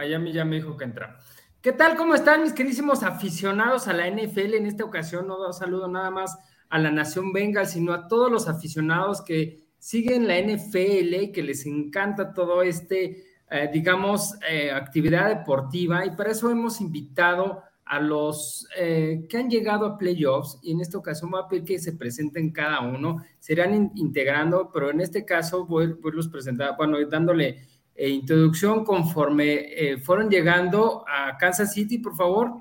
Miami ya me dijo que entra. ¿Qué tal? ¿Cómo están mis queridísimos aficionados a la NFL? En esta ocasión no saludo nada más a la Nación Bengal, sino a todos los aficionados que siguen la NFL, que les encanta todo este, eh, digamos, eh, actividad deportiva. Y para eso hemos invitado a los eh, que han llegado a playoffs, y en esta ocasión voy a pedir que se presenten cada uno, se irán integrando, pero en este caso voy, a los presentar, bueno, dándole eh, introducción conforme eh, fueron llegando a Kansas City, por favor.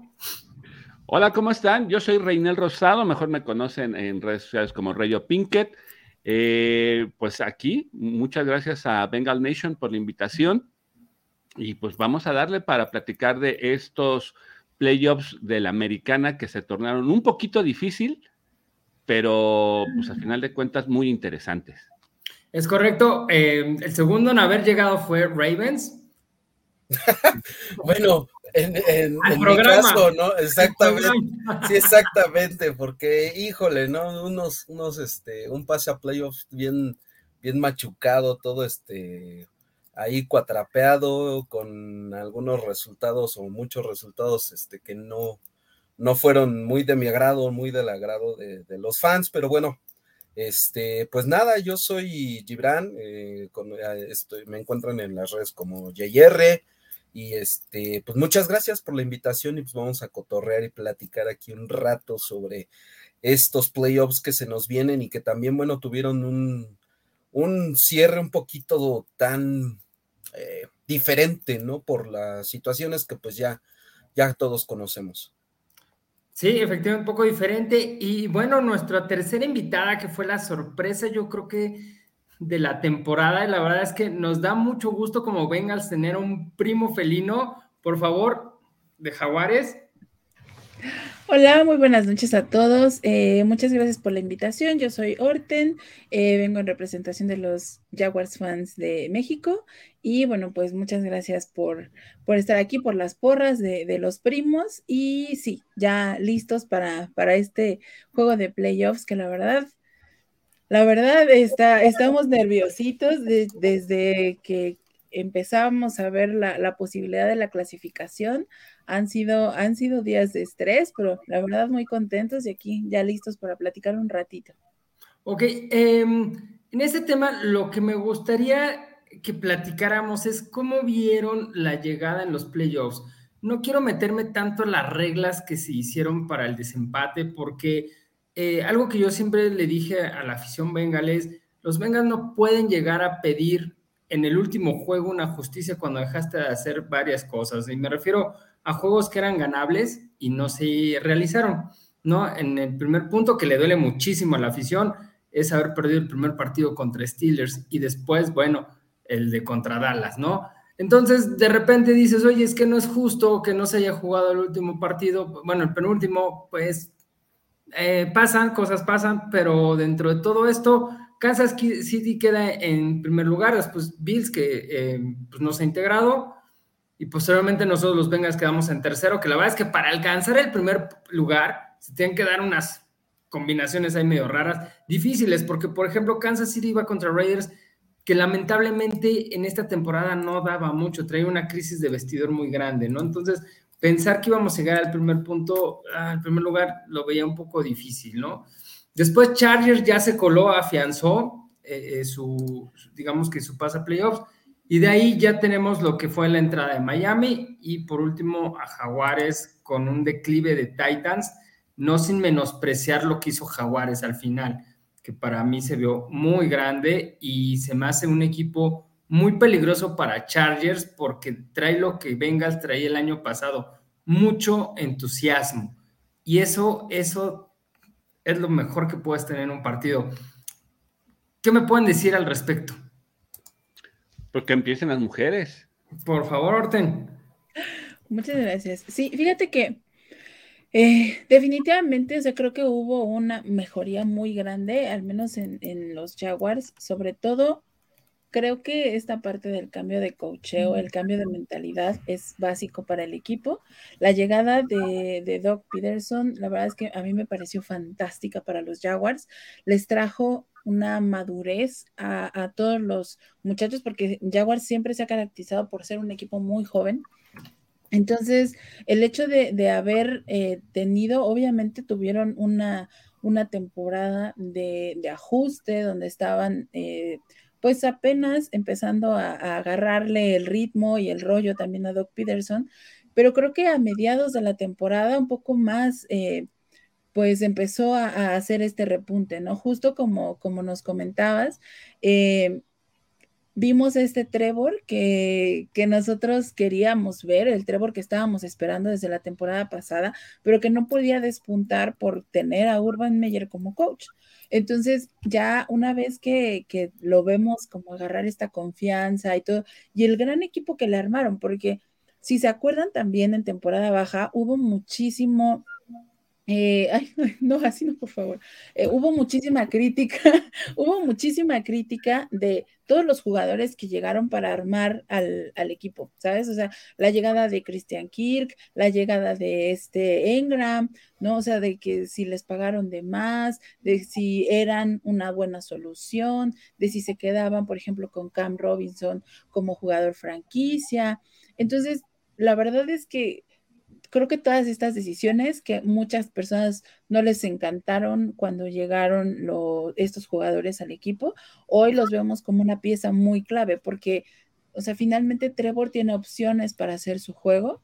Hola, ¿cómo están? Yo soy Reinel Rosado, mejor me conocen en redes sociales como Rayo Pinkett. pues aquí, muchas gracias a Bengal Nation por la invitación. Y pues vamos a darle para platicar de estos playoffs de la americana que se tornaron un poquito difícil, pero pues al final de cuentas muy interesantes. Es correcto. Eh, el segundo en haber llegado fue Ravens. bueno, en, mi caso, ¿no? Exactamente. Sí, exactamente, porque, híjole, ¿no? Unos, unos, este, un pase a playoffs bien, bien machucado, todo este, ahí cuatrapeado con algunos resultados o muchos resultados este, que no, no fueron muy de mi agrado, muy del agrado de, los fans, pero bueno, este, pues nada, yo soy Gibran, eh, eh, me encuentran en las redes como JR, y este, pues muchas gracias por la invitación y pues vamos a cotorrear y platicar aquí un rato sobre estos playoffs que se nos vienen y que también, bueno, tuvieron un, un cierre un poquito tan eh, diferente, ¿no? Por las situaciones que pues ya, ya todos conocemos. Sí, efectivamente, un poco diferente. Y bueno, nuestra tercera invitada, que fue la sorpresa, yo creo que de la temporada, y la verdad es que nos da mucho gusto como Bengals tener un primo felino, por favor, de Jaguares. Hola, muy buenas noches a todos. Eh, muchas gracias por la invitación. Yo soy Orten, eh, vengo en representación de los Jaguars fans de México y bueno, pues muchas gracias por, por estar aquí, por las porras de, los primos y sí, ya listos para, para este juego de playoffs que la verdad, la verdad está, estamos nerviositos desde que empezamos a ver la, posibilidad de la clasificación han sido, han sido días de estrés, pero la verdad muy contentos y aquí ya listos para platicar un ratito. Ok, em, en este tema lo que me gustaría que platicáramos es cómo vieron la llegada en los playoffs. No quiero meterme tanto en las reglas que se hicieron para el desempate, porque eh, algo que yo siempre le dije a la afición bengalés, los Bengals no pueden llegar a pedir en el último juego una justicia cuando dejaste de hacer varias cosas. Y me refiero a juegos que eran ganables y no se realizaron, ¿no? En el primer punto que le duele muchísimo a la afición es haber perdido el primer partido contra Steelers y después, bueno, el de contra Dallas, ¿no? Entonces, de repente dices, oye, es que no es justo que no se haya jugado el último partido, bueno, el penúltimo, pues eh, pasan, cosas pasan, pero dentro de todo esto, Kansas City queda en primer lugar, después Bills, que eh, pues no se ha integrado, y posteriormente nosotros los Bengals quedamos en tercero, que la verdad es que para alcanzar el primer lugar se tienen que dar unas combinaciones ahí medio raras, difíciles, porque por ejemplo Kansas City iba contra Raiders, que lamentablemente en esta temporada no daba mucho, traía una crisis de vestidor muy grande, ¿no? Entonces, pensar que íbamos a llegar al primer punto, al primer lugar, lo veía un poco difícil, ¿no? Después Chargers ya se coló, afianzó eh, eh, su, digamos que su pasa playoffs, y de ahí ya tenemos lo que fue la entrada de Miami y por último a Jaguares con un declive de Titans, no sin menospreciar lo que hizo Jaguares al final, que para mí se vio muy grande y se me hace un equipo muy peligroso para Chargers porque trae lo que Bengals traía el año pasado, mucho entusiasmo. Y eso, eso es lo mejor que puedes tener en un partido. ¿Qué me pueden decir al respecto? Porque empiecen las mujeres. Por favor, Orten. Muchas gracias. Sí, fíjate que eh, definitivamente, o sea, creo que hubo una mejoría muy grande, al menos en, en, los Jaguars, sobre todo. Creo que esta parte del cambio de cocheo, el cambio de mentalidad es básico para el equipo. La llegada de, de Doc Peterson, la verdad es que a mí me pareció fantástica para los Jaguars. Les trajo una madurez a, todos los muchachos, porque Jaguars siempre se ha caracterizado por ser un equipo muy joven. Entonces, el hecho de, haber eh, tenido, obviamente tuvieron una, una temporada de, ajuste donde estaban eh, pues apenas empezando a, agarrarle el ritmo y el rollo también a Doc Peterson, pero creo que a mediados de la temporada un poco más, eh, pues empezó a, hacer este repunte, ¿no? Justo como, como nos comentabas, eh, vimos este Trevor que, que, nosotros queríamos ver, el Trevor que estábamos esperando desde la temporada pasada, pero que no podía despuntar por tener a Urban Meyer como coach. Entonces, ya una vez que, que lo vemos como agarrar esta confianza y todo, y el gran equipo que le armaron, porque si se acuerdan también en temporada baja hubo muchísimo eh, ay, no, así no, por favor. Eh, hubo muchísima crítica, hubo muchísima crítica de todos los jugadores que llegaron para armar al, equipo, ¿sabes? O sea, la llegada de Christian Kirk, la llegada de este Engram, ¿no? O sea, de que si les pagaron de más, de si eran una buena solución, de si se quedaban, por ejemplo, con Cam Robinson como jugador franquicia. Entonces, la verdad es que creo que todas estas decisiones que muchas personas no les encantaron cuando llegaron estos jugadores al equipo, hoy los vemos como una pieza muy clave porque, o sea, finalmente Trevor tiene opciones para hacer su juego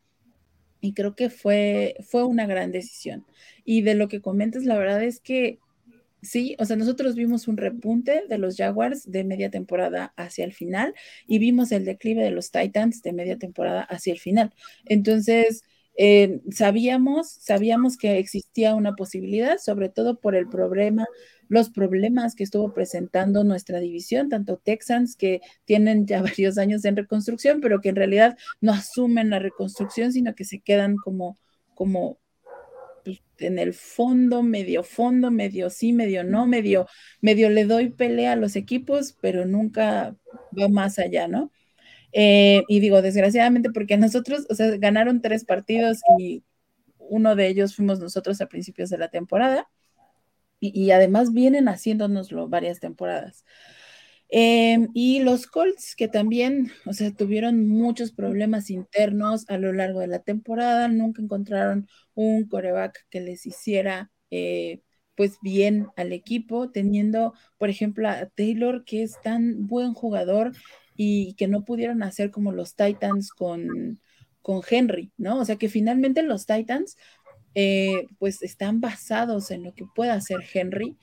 y creo que fue, fue una gran decisión. Y de lo que comentas, la verdad es que sí, o sea, nosotros vimos un repunte de los Jaguars de media temporada hacia el final y vimos el declive de los Titans de media temporada hacia el final. Entonces, eh, sabíamos, sabíamos que existía una posibilidad, sobre todo por el problema, los problemas que estuvo presentando nuestra división, tanto Texans que tienen ya varios años en reconstrucción, pero que en realidad no asumen la reconstrucción, sino que se quedan como, como pues, en el fondo, medio fondo, medio sí, medio no, medio, medio le doy pelea a los equipos, pero nunca va más allá, ¿no? Eh, y digo, desgraciadamente, porque nosotros, o sea, ganaron tres partidos y uno de ellos fuimos nosotros a principios de la temporada. Y, además vienen haciéndonoslo varias temporadas. Em, y los Colts, que también, o sea, tuvieron muchos problemas internos a lo largo de la temporada, nunca encontraron un coreback que les hiciera, eh, pues, bien al equipo, teniendo, por ejemplo, a Taylor, que es tan buen jugador y que no pudieron hacer como los Titans con, con Henry, ¿no? O sea que finalmente los Titans eh, pues están basados en lo que pueda hacer Henry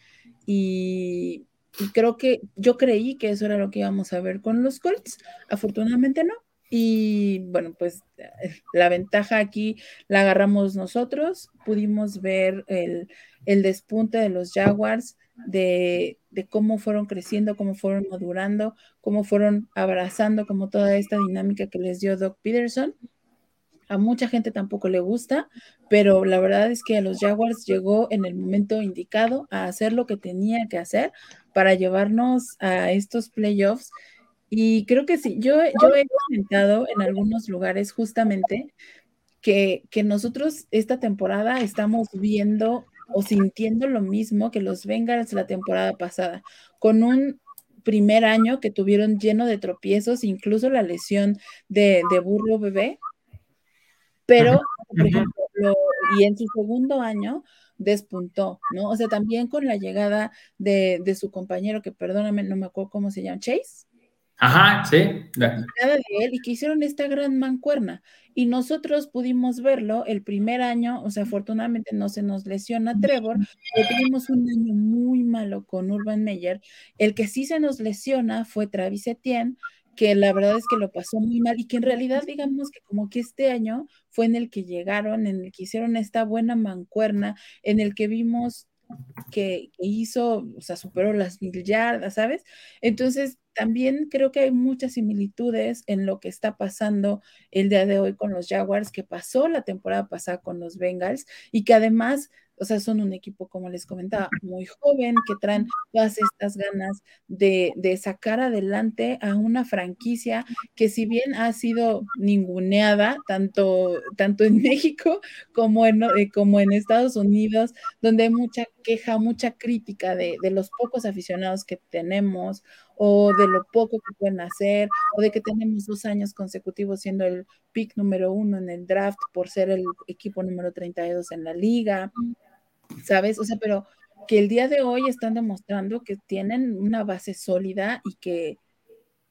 y, creo que yo creí que eso era lo que íbamos a ver con los Colts, afortunadamente no. Y bueno, pues la ventaja aquí la agarramos nosotros, pudimos ver el, el despunte de los Jaguars, de, cómo fueron creciendo, cómo fueron madurando, cómo fueron abrazando como toda esta dinámica que les dio Doc Peterson. A mucha gente tampoco le gusta, pero la verdad es que a los Jaguars llegó en el momento indicado a hacer lo que tenía que hacer para llevarnos a estos playoffs. Y creo que sí, yo, yo he comentado en algunos lugares justamente que, que nosotros esta temporada estamos viendo o sintiendo lo mismo que los Bengals la temporada pasada, con un primer año que tuvieron lleno de tropiezos, incluso la lesión de, de burro bebé, pero, por ejemplo, y en su segundo año despuntó, ¿no? O sea, también con la llegada de, de su compañero, que perdóname, no me acuerdo cómo se llama, Chase. Ajá, sí. De él y que hicieron esta gran mancuerna. Y nosotros pudimos verlo el primer año, o sea, afortunadamente no se nos lesiona Trevor, pero tuvimos un año muy malo con Urban Meyer. El que sí se nos lesiona fue Travis Etienne, que la verdad es que lo pasó muy mal y que en realidad digamos que como que este año fue en el que llegaron, en el que hicieron esta buena mancuerna, en el que vimos que, hizo, o sea, superó las mil yardas, ¿sabes? Entonces, también creo que hay muchas similitudes en lo que está pasando el día de hoy con los Jaguars, que pasó la temporada pasada con los Bengals y que además o sea, son un equipo, como les comentaba, muy joven, que traen todas estas ganas de, sacar adelante a una franquicia que si bien ha sido ninguneada, tanto, tanto en México como en, eh, como en Estados Unidos, donde hay mucha queja, mucha crítica de, de los pocos aficionados que tenemos o de lo poco que pueden hacer, o de que tenemos dos años consecutivos siendo el pick número uno en el draft por ser el equipo número 32 en la liga. ¿sabes? O sea, pero que el día de hoy están demostrando que tienen una base sólida y que,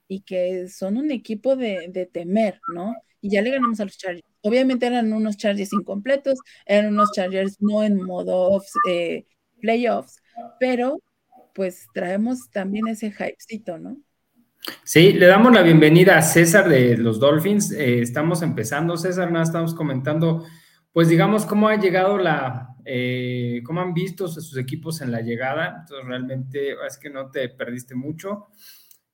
y que son un equipo de, temer, ¿no? Y ya le ganamos a los Chargers. Obviamente eran unos Chargers incompletos, eran unos Chargers no en modo eh, playoffs, pero pues traemos también ese hypecito, ¿no? Sí, le damos la bienvenida a César de los Dolphins. Eh, estamos empezando, César, nada, estamos comentando, pues digamos, cómo ha llegado la, eh, cómo han visto sus equipos en la llegada. Entonces, realmente es que no te perdiste mucho.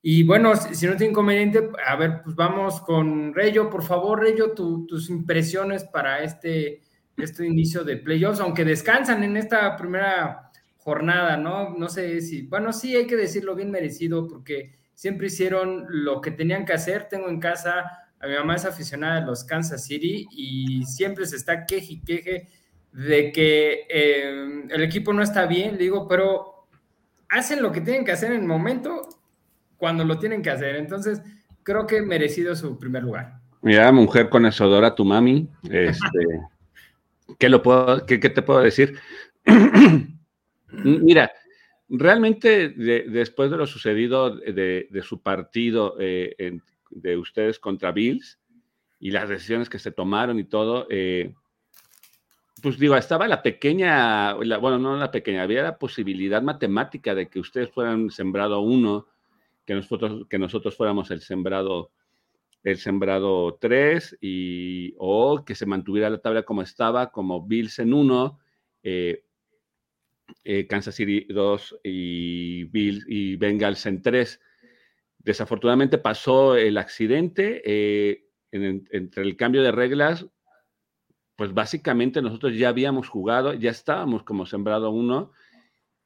Y bueno, si, no tiene inconveniente, a ver, pues vamos con Reyo. Por favor, Reyo, tus impresiones para este, este inicio de playoffs, aunque descansan en esta primera jornada, ¿no? No sé si, bueno, sí hay que decirlo bien merecido, porque siempre hicieron lo que tenían que hacer. Tengo en casa a mi mamá es aficionada a los Kansas City y siempre se está queje y queje de que eh, el equipo no está bien, digo, pero hacen lo que tienen que hacer en el momento cuando lo tienen que hacer. Entonces, creo que merecido su primer lugar. Mira, mujer con a tu mami, este, ¿qué, lo puedo, qué, te puedo decir? Mira, realmente después de lo sucedido de, su partido eh, de ustedes contra Bills y las decisiones que se tomaron y todo, eh, pues digo, estaba la pequeña, bueno, no la pequeña, había la posibilidad matemática de que ustedes fueran sembrado uno, que nosotros, que nosotros fuéramos el sembrado, el sembrado tres, y, o que se mantuviera la tabla como estaba, como Bills en uno, eh, eh, Kansas City 2 y, Bills y Bengals en tres. Desafortunadamente pasó el accidente, eh, entre el cambio de reglas, pues básicamente nosotros ya habíamos jugado, ya estábamos como sembrado uno,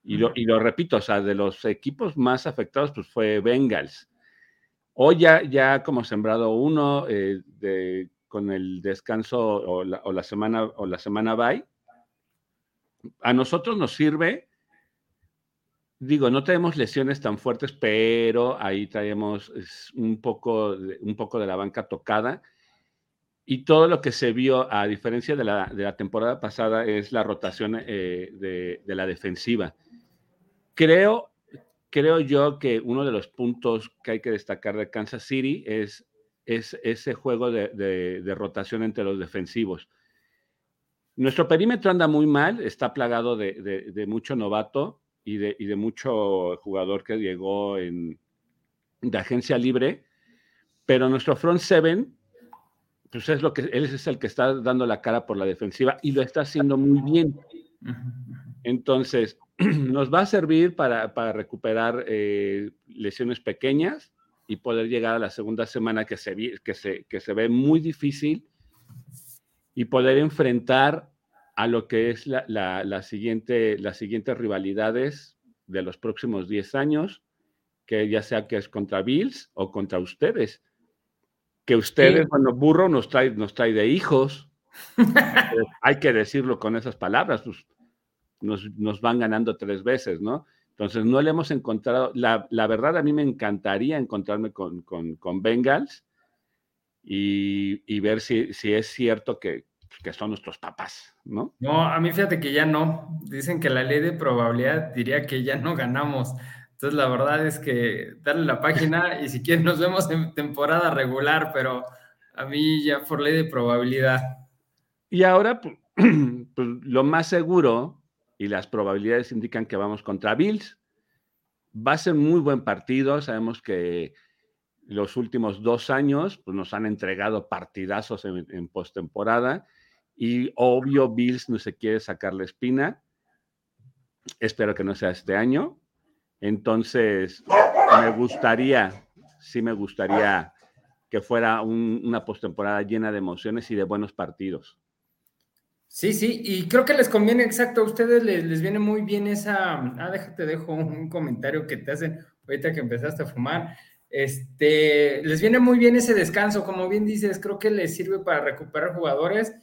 y lo, y lo repito, o sea, de los equipos más afectados, pues fue Bengals. Hoy ya, ya como sembrado uno, eh, de, con el descanso o la, semana o la semana bye, a nosotros nos sirve, digo, no tenemos lesiones tan fuertes, pero ahí traemos un poco, un poco de la banca tocada y todo lo que se vio, a diferencia de la, temporada pasada, es la rotación eh, de, la defensiva. Creo, creo yo que uno de los puntos que hay que destacar de Kansas City es, es ese juego de, rotación entre los defensivos. Nuestro perímetro anda muy mal, está plagado de, mucho novato y de, y de mucho jugador que llegó en, de agencia libre, pero nuestro front seven pues es lo que él es el que está dando la cara por la defensiva y lo está haciendo muy bien. Entonces, nos va a servir para, recuperar eh, lesiones pequeñas y poder llegar a la segunda semana que se, que se, que se ve muy difícil y poder enfrentar a lo que es la, la, siguiente, las siguientes rivalidades de los próximos 10 años, que ya sea que es contra Bills o contra ustedes que ustedes, bueno, burro nos trae, nos trae de hijos. Hay que decirlo con esas palabras, pues, nos, van ganando tres veces, ¿no? Entonces, no le hemos encontrado, la, verdad a mí me encantaría encontrarme con, con, Bengals y, ver si, si, es cierto que, que son nuestros papás, ¿no? No, a mí fíjate que ya no. Dicen que la ley de probabilidad diría que ya no ganamos. Entonces, la verdad es que darle la página y si quieren nos vemos en temporada regular, pero a mí ya por ley de probabilidad. Y ahora, pues, pues, lo más seguro, y las probabilidades indican que vamos contra Bills, va a ser muy buen partido. Sabemos que los últimos dos años pues, nos han entregado partidazos en, en postemporada y obvio Bills no se quiere sacar la espina. Espero que no sea este año. Entonces, me gustaría, sí me gustaría que fuera una postemporada llena de emociones y de buenos partidos. Sí, sí, y creo que les conviene exacto, a ustedes les, viene muy bien esa, ah, déjate, dejo un comentario que te hacen ahorita que empezaste a fumar, este, les viene muy bien ese descanso, como bien dices, creo que les sirve para recuperar jugadores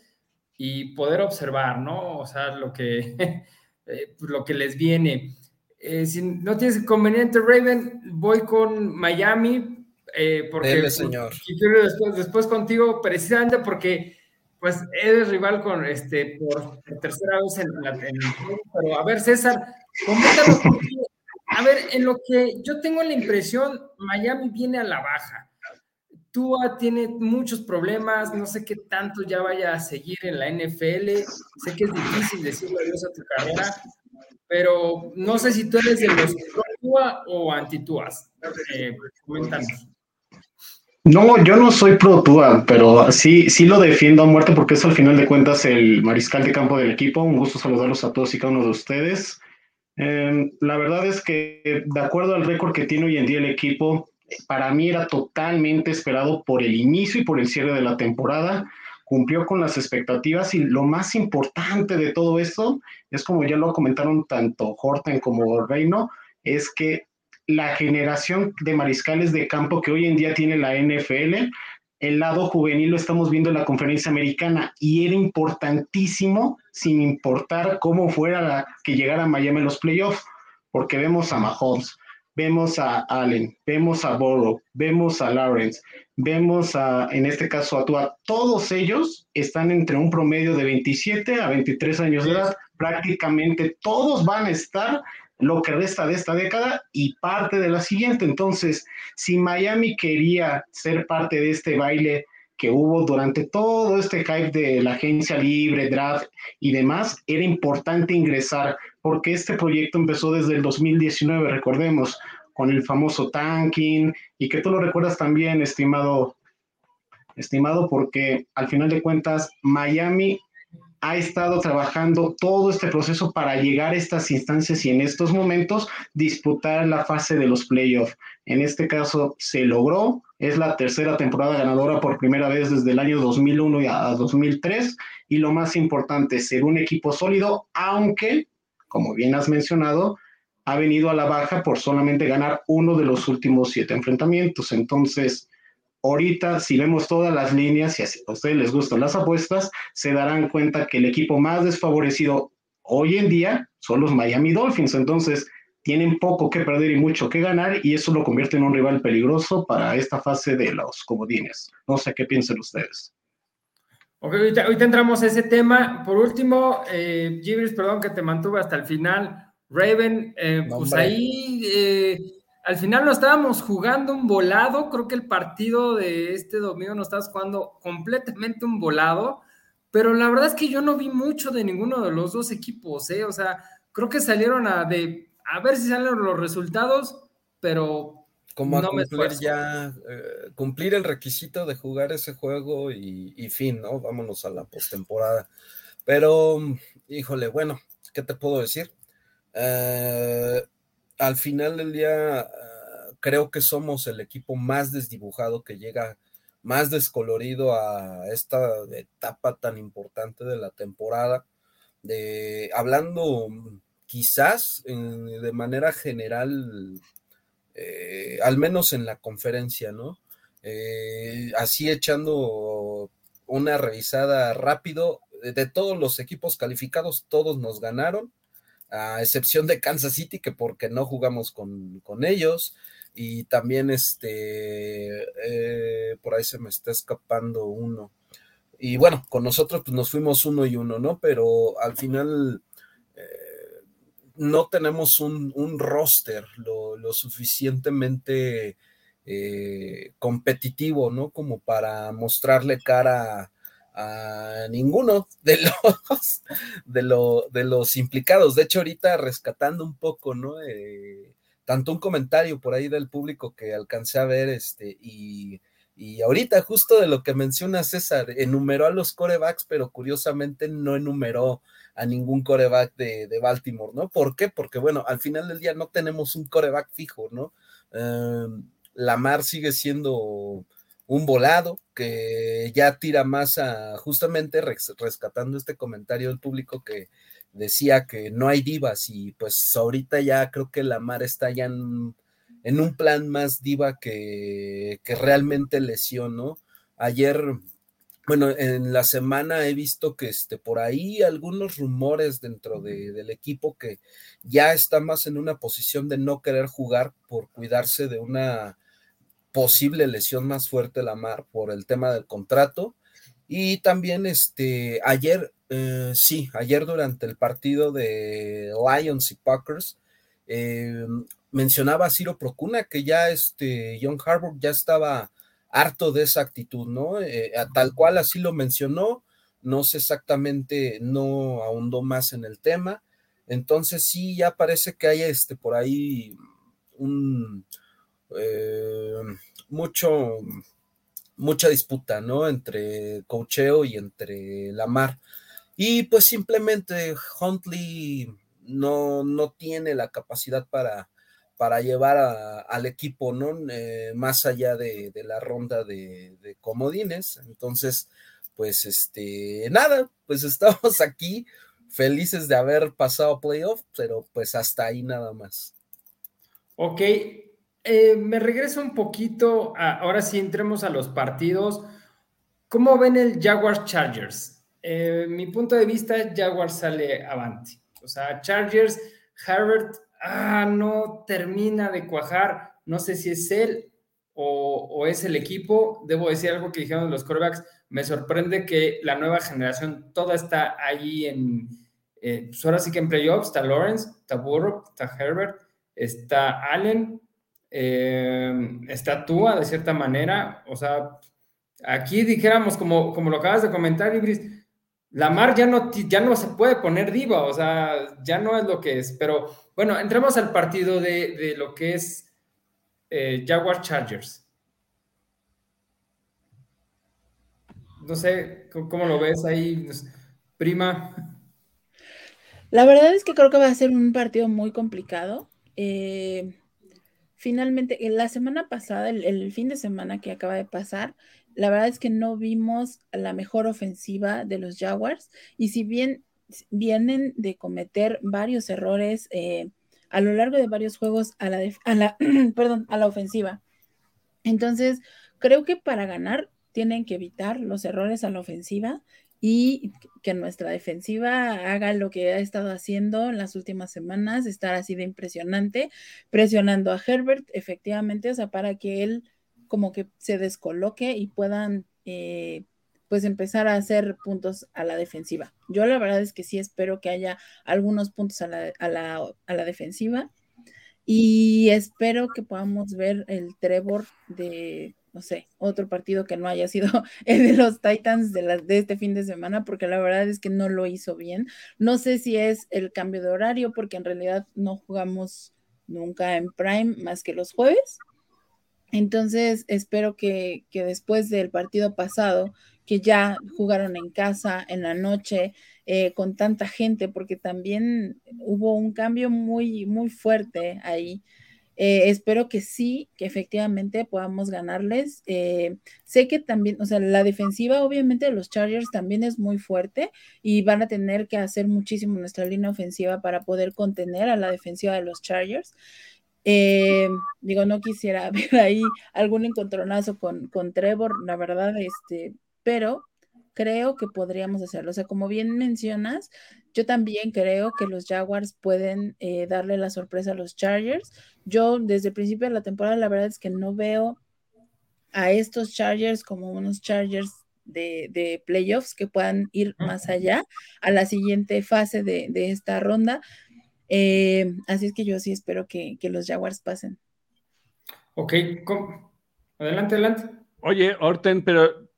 y poder observar, ¿no? O sea, lo que, eh, lo que les viene. Eh, si no tienes inconveniente, Raven, voy con Miami, eh, porque Dele, señor. quiero después, después contigo, precisamente porque pues eres rival con este por, tercera vez en la en, pero a ver César, a ver, en lo que yo tengo la impresión, Miami viene a la baja. Tua tiene muchos problemas, no sé qué tanto ya vaya a seguir en la NFL, sé que es difícil decirle adiós a tu carrera, pero no sé si tú eres de los Tua o anti-Tuas. Eh, coméntanos. No, yo no soy pro Tua, pero sí, sí lo defiendo a muerte porque es al final de cuentas el mariscal de campo del equipo. Un gusto saludarlos a todos y cada uno de ustedes. Em, la verdad es que de acuerdo al récord que tiene hoy en día el equipo, para mí era totalmente esperado por el inicio y por el cierre de la temporada. Cumplió con las expectativas y lo más importante de todo esto es como ya lo comentaron tanto Horton como Reino, es que la generación de mariscales de campo que hoy en día tiene la NFL, el lado juvenil lo estamos viendo en la conferencia americana y era importantísimo sin importar cómo fuera que llegara Miami en los playoffs, porque vemos a Mahomes, vemos a Allen, vemos a Burrow, vemos a Lawrence, vemos a, en este caso a Tua, todos ellos están entre un promedio de 27 a 23 años de edad, prácticamente todos van a estar lo que resta de esta década y parte de la siguiente. Entonces, si Miami quería ser parte de este baile que hubo durante todo este hype de la agencia libre, draft y demás, era importante ingresar porque este proyecto empezó desde el 2019, recordemos, con el famoso tanking y que tú lo recuerdas también, estimado, estimado, porque al final de cuentas Miami ha estado trabajando todo este proceso para llegar a estas instancias y en estos momentos disputar la fase de los playoffs. En este caso se logró, es la tercera temporada ganadora por primera vez desde el año 2001 a 2003 y lo más importante, ser un equipo sólido, aunque, como bien has mencionado, ha venido a la baja por solamente ganar uno de los últimos siete enfrentamientos. Entonces, Ahorita, si vemos todas las líneas y a ustedes les gustan las apuestas, se darán cuenta que el equipo más desfavorecido hoy en día son los Miami Dolphins. Entonces, tienen poco que perder y mucho que ganar y eso lo convierte en un rival peligroso para esta fase de los comodines. No sé qué piensan ustedes. Ok, ahorita, entramos a ese tema. Por último, eh, Gibris, perdón que te mantuve hasta el final. Raven, eh, pues ahí eh, al final no estábamos jugando un volado, creo que el partido de este domingo no estabas jugando completamente un volado, pero la verdad es que yo no vi mucho de ninguno de los dos equipos, ¿eh? o sea, creo que salieron a, de, a ver si salen los resultados, pero como no cumplir ya, eh, cumplir el requisito de jugar ese juego y, y fin, ¿no? Vámonos a la postemporada. Pero, híjole, bueno, ¿qué te puedo decir? Eh, al final del día ah, creo que somos el equipo más desdibujado que llega más descolorido a esta etapa tan importante de la temporada. De, hablando quizás de manera general, eh, al menos en la conferencia, ¿no? Eh, así echando una revisada rápido, de todos los equipos calificados, todos nos ganaron a excepción de Kansas City, que porque no jugamos con, ellos, y también este, eh, por ahí se me está escapando uno. Y bueno, con nosotros pues nos fuimos uno y uno, ¿no? Pero al final no tenemos un, roster lo, suficientemente eh, competitivo, ¿no? Como para mostrarle cara a ninguno de los, de, de los implicados. De hecho, ahorita rescatando un poco, ¿no? Eh, tanto un comentario por ahí del público que alcancé a ver, este, y, ahorita justo de lo que menciona César, enumeró a los corebacks, pero curiosamente no enumeró a ningún coreback de, Baltimore, ¿no? ¿Por qué? Porque, bueno, al final del día no tenemos un coreback fijo, ¿no? Eh, Lamar sigue siendo un volado que ya tira más a justamente rescatando este comentario del público que decía que no hay divas y pues ahorita ya creo que la mar está ya en, un plan más diva que, que realmente lesión, ¿no? Ayer bueno, en la semana he visto que este, por ahí algunos rumores dentro del equipo que ya está más en una posición de no querer jugar por cuidarse de una posible lesión más fuerte la mar por el tema del contrato. Y también este, ayer, eh, sí, ayer durante el partido de Lions y Packers, eh, mencionaba a Ciro Procuna que ya este John Harbaugh ya estaba harto de esa actitud, ¿no? Eh, tal cual así lo mencionó, no sé exactamente, no ahondó más en el tema. Entonces sí, ya parece que hay este por ahí un eh, mucho, mucha disputa, ¿no? Entre cocheo y entre Lamar. Y pues simplemente Huntley no, no tiene la capacidad para para llevar al equipo, ¿no? Eh, más allá de, la ronda de, comodines. Entonces, pues, este, nada, pues estamos aquí felices de haber pasado playoff, pero pues hasta ahí nada más. Ok, eh, me regreso un poquito, ahora sí entremos a los partidos. ¿Cómo ven el Jaguars Chargers? Eh, mi punto de vista, Jaguars sale avante. O sea, Chargers, Harvard ah, no termina de cuajar. No sé si es él o, es el equipo. Debo decir algo que dijeron los corebacks. Me sorprende que la nueva generación toda está ahí en. Eh, pues ahora sí que en playoffs está Lawrence, está Burrow, está Herbert, está Allen, eh, está Tua de cierta manera. O sea, aquí dijéramos, como, como lo acabas de comentar, Ibris, Lamar ya no, ya no se puede poner diva, o sea, ya no es lo que es. Pero bueno, entremos al partido de, lo que es eh, Jaguar Chargers. No sé cómo lo ves ahí, prima. La verdad es que creo que va a ser un partido muy complicado. Eh, finalmente, la semana pasada, el, fin de semana que acaba de pasar, la verdad es que no vimos la mejor ofensiva de los Jaguars y si bien vienen de cometer varios errores eh, a lo largo de varios juegos a la, a la, perdón, a la ofensiva. Entonces, creo que para ganar tienen que evitar los errores a la ofensiva y que nuestra defensiva haga lo que ha estado haciendo en las últimas semanas, estar así de impresionante, presionando a Herbert, efectivamente, o sea, para que él como que se descoloque y puedan eh, pues empezar a hacer puntos a la defensiva. Yo la verdad es que sí espero que haya algunos puntos a la, a la, a la defensiva y espero que podamos ver el Trevor de, no sé, otro partido que no haya sido el de los Titans de, la, de este fin de semana, porque la verdad es que no lo hizo bien. No sé si es el cambio de horario, porque en realidad no jugamos nunca en Prime más que los jueves. Entonces, espero que, después del partido pasado, que ya jugaron en casa, en la noche, eh, con tanta gente, porque también hubo un cambio muy, muy fuerte ahí. Eh, espero que sí, que efectivamente podamos ganarles. Eh, sé que también, o sea, la defensiva obviamente de los Chargers también es muy fuerte y van a tener que hacer muchísimo nuestra línea ofensiva para poder contener a la defensiva de los Chargers. Eh, digo, no quisiera ver ahí algún encontronazo con, con Trevor, la verdad, este, pero creo que podríamos hacerlo. O sea, como bien mencionas, yo también creo que los Jaguars pueden eh, darle la sorpresa a los Chargers. Yo desde el principio de la temporada, la verdad es que no veo a estos Chargers como unos Chargers de, de playoffs que puedan ir más allá a la siguiente fase de, de esta ronda. Eh, así es que yo sí espero que, los Jaguars pasen. Ok, adelante, adelante. Oye, Orten, pero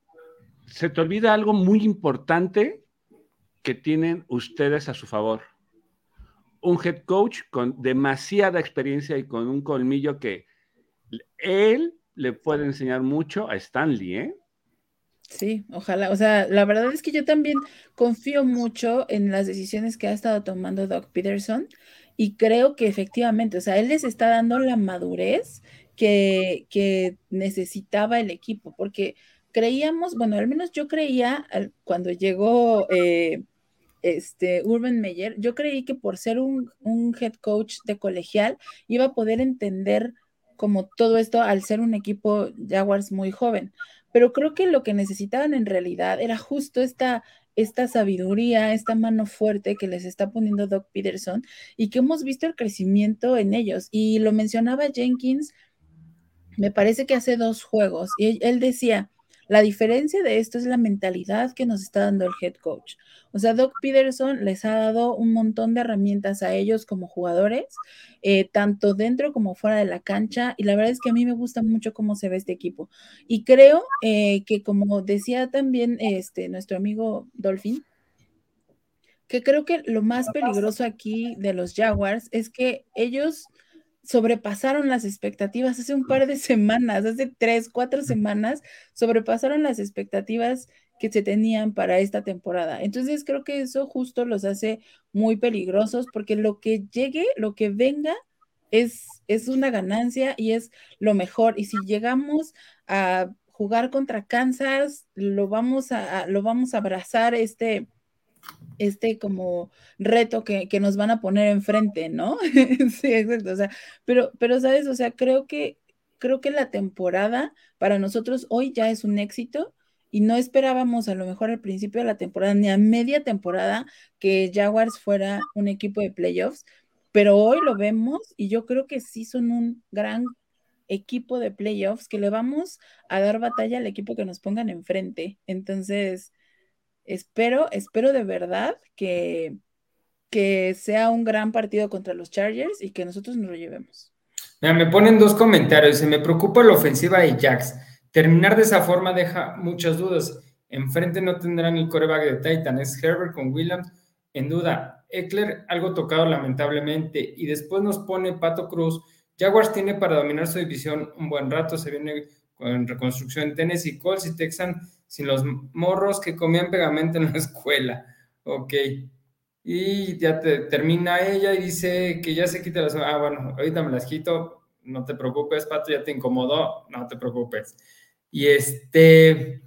se te olvida algo muy importante que tienen ustedes a su favor. Un head coach con demasiada experiencia y con un colmillo que él le puede enseñar mucho a Stanley, ¿eh? Sí, ojalá. O sea, la verdad es que yo también confío mucho en las decisiones que ha estado tomando Doc Peterson y creo que efectivamente, o sea, él les está dando la madurez que, que necesitaba el equipo, porque creíamos, bueno, al menos yo creía cuando llegó eh, este Urban Meyer, yo creí que por ser un, un, head coach de colegial iba a poder entender como todo esto al ser un equipo Jaguars muy joven. Pero creo que lo que necesitaban en realidad era justo esta, esta sabiduría, esta mano fuerte que les está poniendo Doc Peterson y que hemos visto el crecimiento en ellos. Y lo mencionaba Jenkins, me parece que hace dos juegos, y él decía, la diferencia de esto es la mentalidad que nos está dando el head coach. O sea, Doc Peterson les ha dado un montón de herramientas a ellos como jugadores, eh, tanto dentro como fuera de la cancha, y la verdad es que a mí me gusta mucho cómo se ve este equipo. Y creo eh, que, como decía también este, nuestro amigo Dolphin, que creo que lo más peligroso aquí de los Jaguars es que ellos sobrepasaron las expectativas hace un par de semanas, hace tres, cuatro semanas, sobrepasaron las expectativas que se tenían para esta temporada. Entonces creo que eso justo los hace muy peligrosos porque lo que llegue, lo que venga, es, es una ganancia y es lo mejor. Y si llegamos a jugar contra Kansas, lo vamos a, lo vamos a abrazar este, este como reto que, nos van a poner enfrente, ¿no? sí, exacto. O sea, pero, pero, ¿sabes? O sea, creo que, creo que la temporada para nosotros hoy ya es un éxito y no esperábamos a lo mejor al principio de la temporada ni a media temporada que Jaguars fuera un equipo de playoffs, pero hoy lo vemos y yo creo que sí son un gran equipo de playoffs que le vamos a dar batalla al equipo que nos pongan enfrente. Entonces, espero, espero de verdad que, que sea un gran partido contra los Chargers y que nosotros nos lo llevemos. me ponen dos comentarios. Se me preocupa la ofensiva de Jax. Terminar de esa forma deja muchas dudas. Enfrente no tendrán el coreback de Titan. Es Herbert con Williams en duda. Eckler algo tocado lamentablemente. Y después nos pone Pato Cruz. Jaguars tiene para dominar su división un buen rato. Se viene con reconstrucción Tennessee, Colts y Texan sin los morros que comían pegamento en la escuela. Ok. Y ya te, termina ella y dice que ya se quita las... Ah, bueno, ahorita me las quito. No te preocupes, Pato, ya te incomodó. No te preocupes. Y este...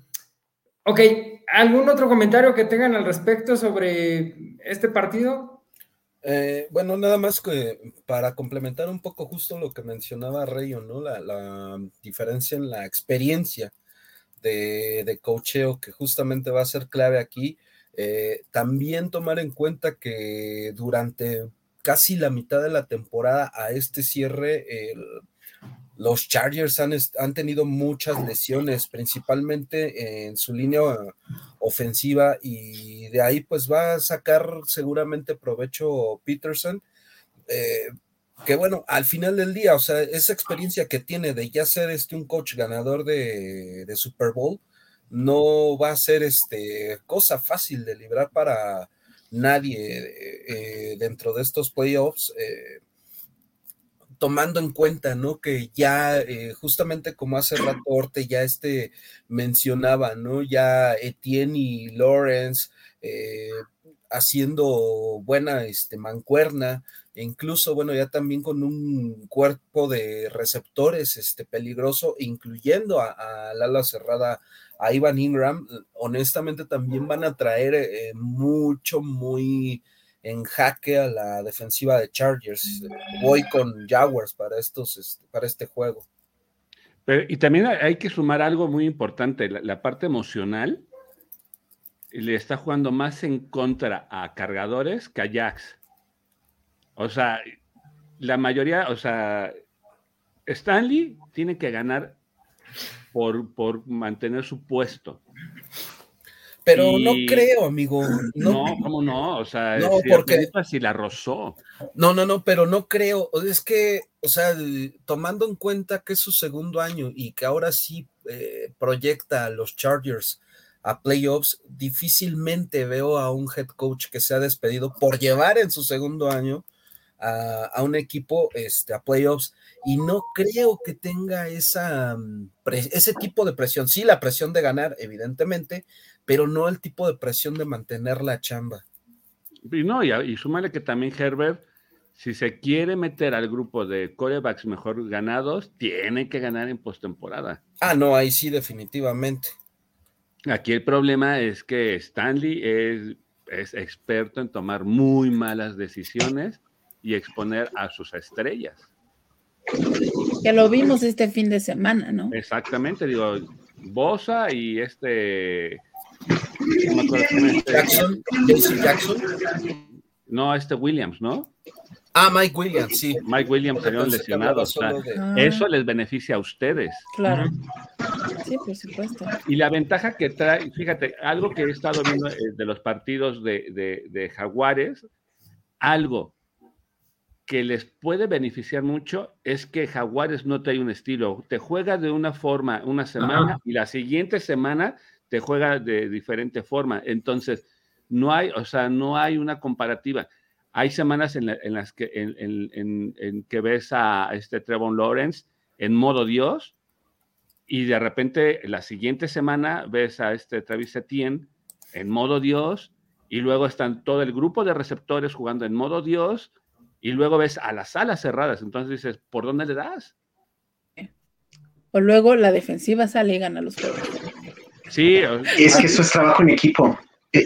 Ok, ¿algún otro comentario que tengan al respecto sobre este partido? Eh, bueno, nada más que para complementar un poco justo lo que mencionaba Rayo, ¿no? La, la diferencia en la experiencia de, cocheo que justamente va a ser clave aquí. Eh, también tomar en cuenta que durante casi la mitad de la temporada a este cierre, los Chargers han, han, tenido muchas lesiones, principalmente en su línea ofensiva, y de ahí pues va a sacar seguramente provecho Peterson. Eh, que bueno, al final del día, o sea, esa experiencia que tiene de ya ser este un coach ganador de, Super Bowl, no va a ser este cosa fácil de librar para nadie eh, dentro de estos playoffs, eh, tomando en cuenta, ¿no? Que ya, eh, justamente como hace rato Orte ya este mencionaba, ¿no? Ya Etienne y Lawrence haciendo buena este, mancuerna, e incluso, bueno, ya también con un cuerpo de receptores este, peligroso, incluyendo a, la ala cerrada, a Ivan Ingram, honestamente también van a traer eh, mucho, muy en jaque a la defensiva de Chargers. Voy con Jaguars para, estos, este, para este juego. y también hay que sumar algo muy importante, la, parte emocional le está jugando más en contra a cargadores que a Jax. O sea, la mayoría, o sea, Stanley tiene que ganar por, por mantener su puesto. Pero no creo, amigo. No, ¿cómo no? O sea, no, porque si la rozó. No, no, no, pero no creo. Es que, o sea, tomando en cuenta que es su segundo año y que ahora sí eh, proyecta a los Chargers a playoffs, difícilmente veo a un head coach que se ha despedido por llevar en su segundo año a, un equipo este, a playoffs y no creo que tenga esa, mm, ese tipo de presión. Sí, la presión de ganar, evidentemente, pero no el tipo de presión de mantener la chamba. Y no, y, y súmale que también Herbert si se quiere meter al grupo de corebacks mejor ganados, tiene que ganar en postemporada. Ah, no, ahí sí, definitivamente. Aquí el problema es que Stanley es, es experto en tomar muy malas decisiones y exponer a sus estrellas. Que lo vimos este fin de semana, ¿no? Exactamente, digo, Bosa y este. Jackson, Jackson. No, este Williams, ¿no? Ah, Mike Williams, sí. Mike Williams salieron lesionados. Eso les beneficia a ustedes. Claro. Sí, por supuesto. Y la ventaja que trae, fíjate, algo que he estado viendo eh, de los partidos de, de Jaguares, algo que les puede beneficiar mucho es que Jaguares no trae un estilo. Te juega de una forma una semana y la siguiente semana te juega de diferente forma. Entonces, no hay, o sea, no hay una comparativa. Hay semanas en, las que, en, que ves a este Trevon Lawrence en modo Dios y de repente la siguiente semana ves a este Travis Etienne en modo Dios y luego están todo el grupo de receptores jugando en modo Dios y luego ves a las alas cerradas, entonces dices, ¿por dónde le das? O luego la defensiva sale y gana los juegos. Sí. Es que eso es trabajo en equipo. Sí,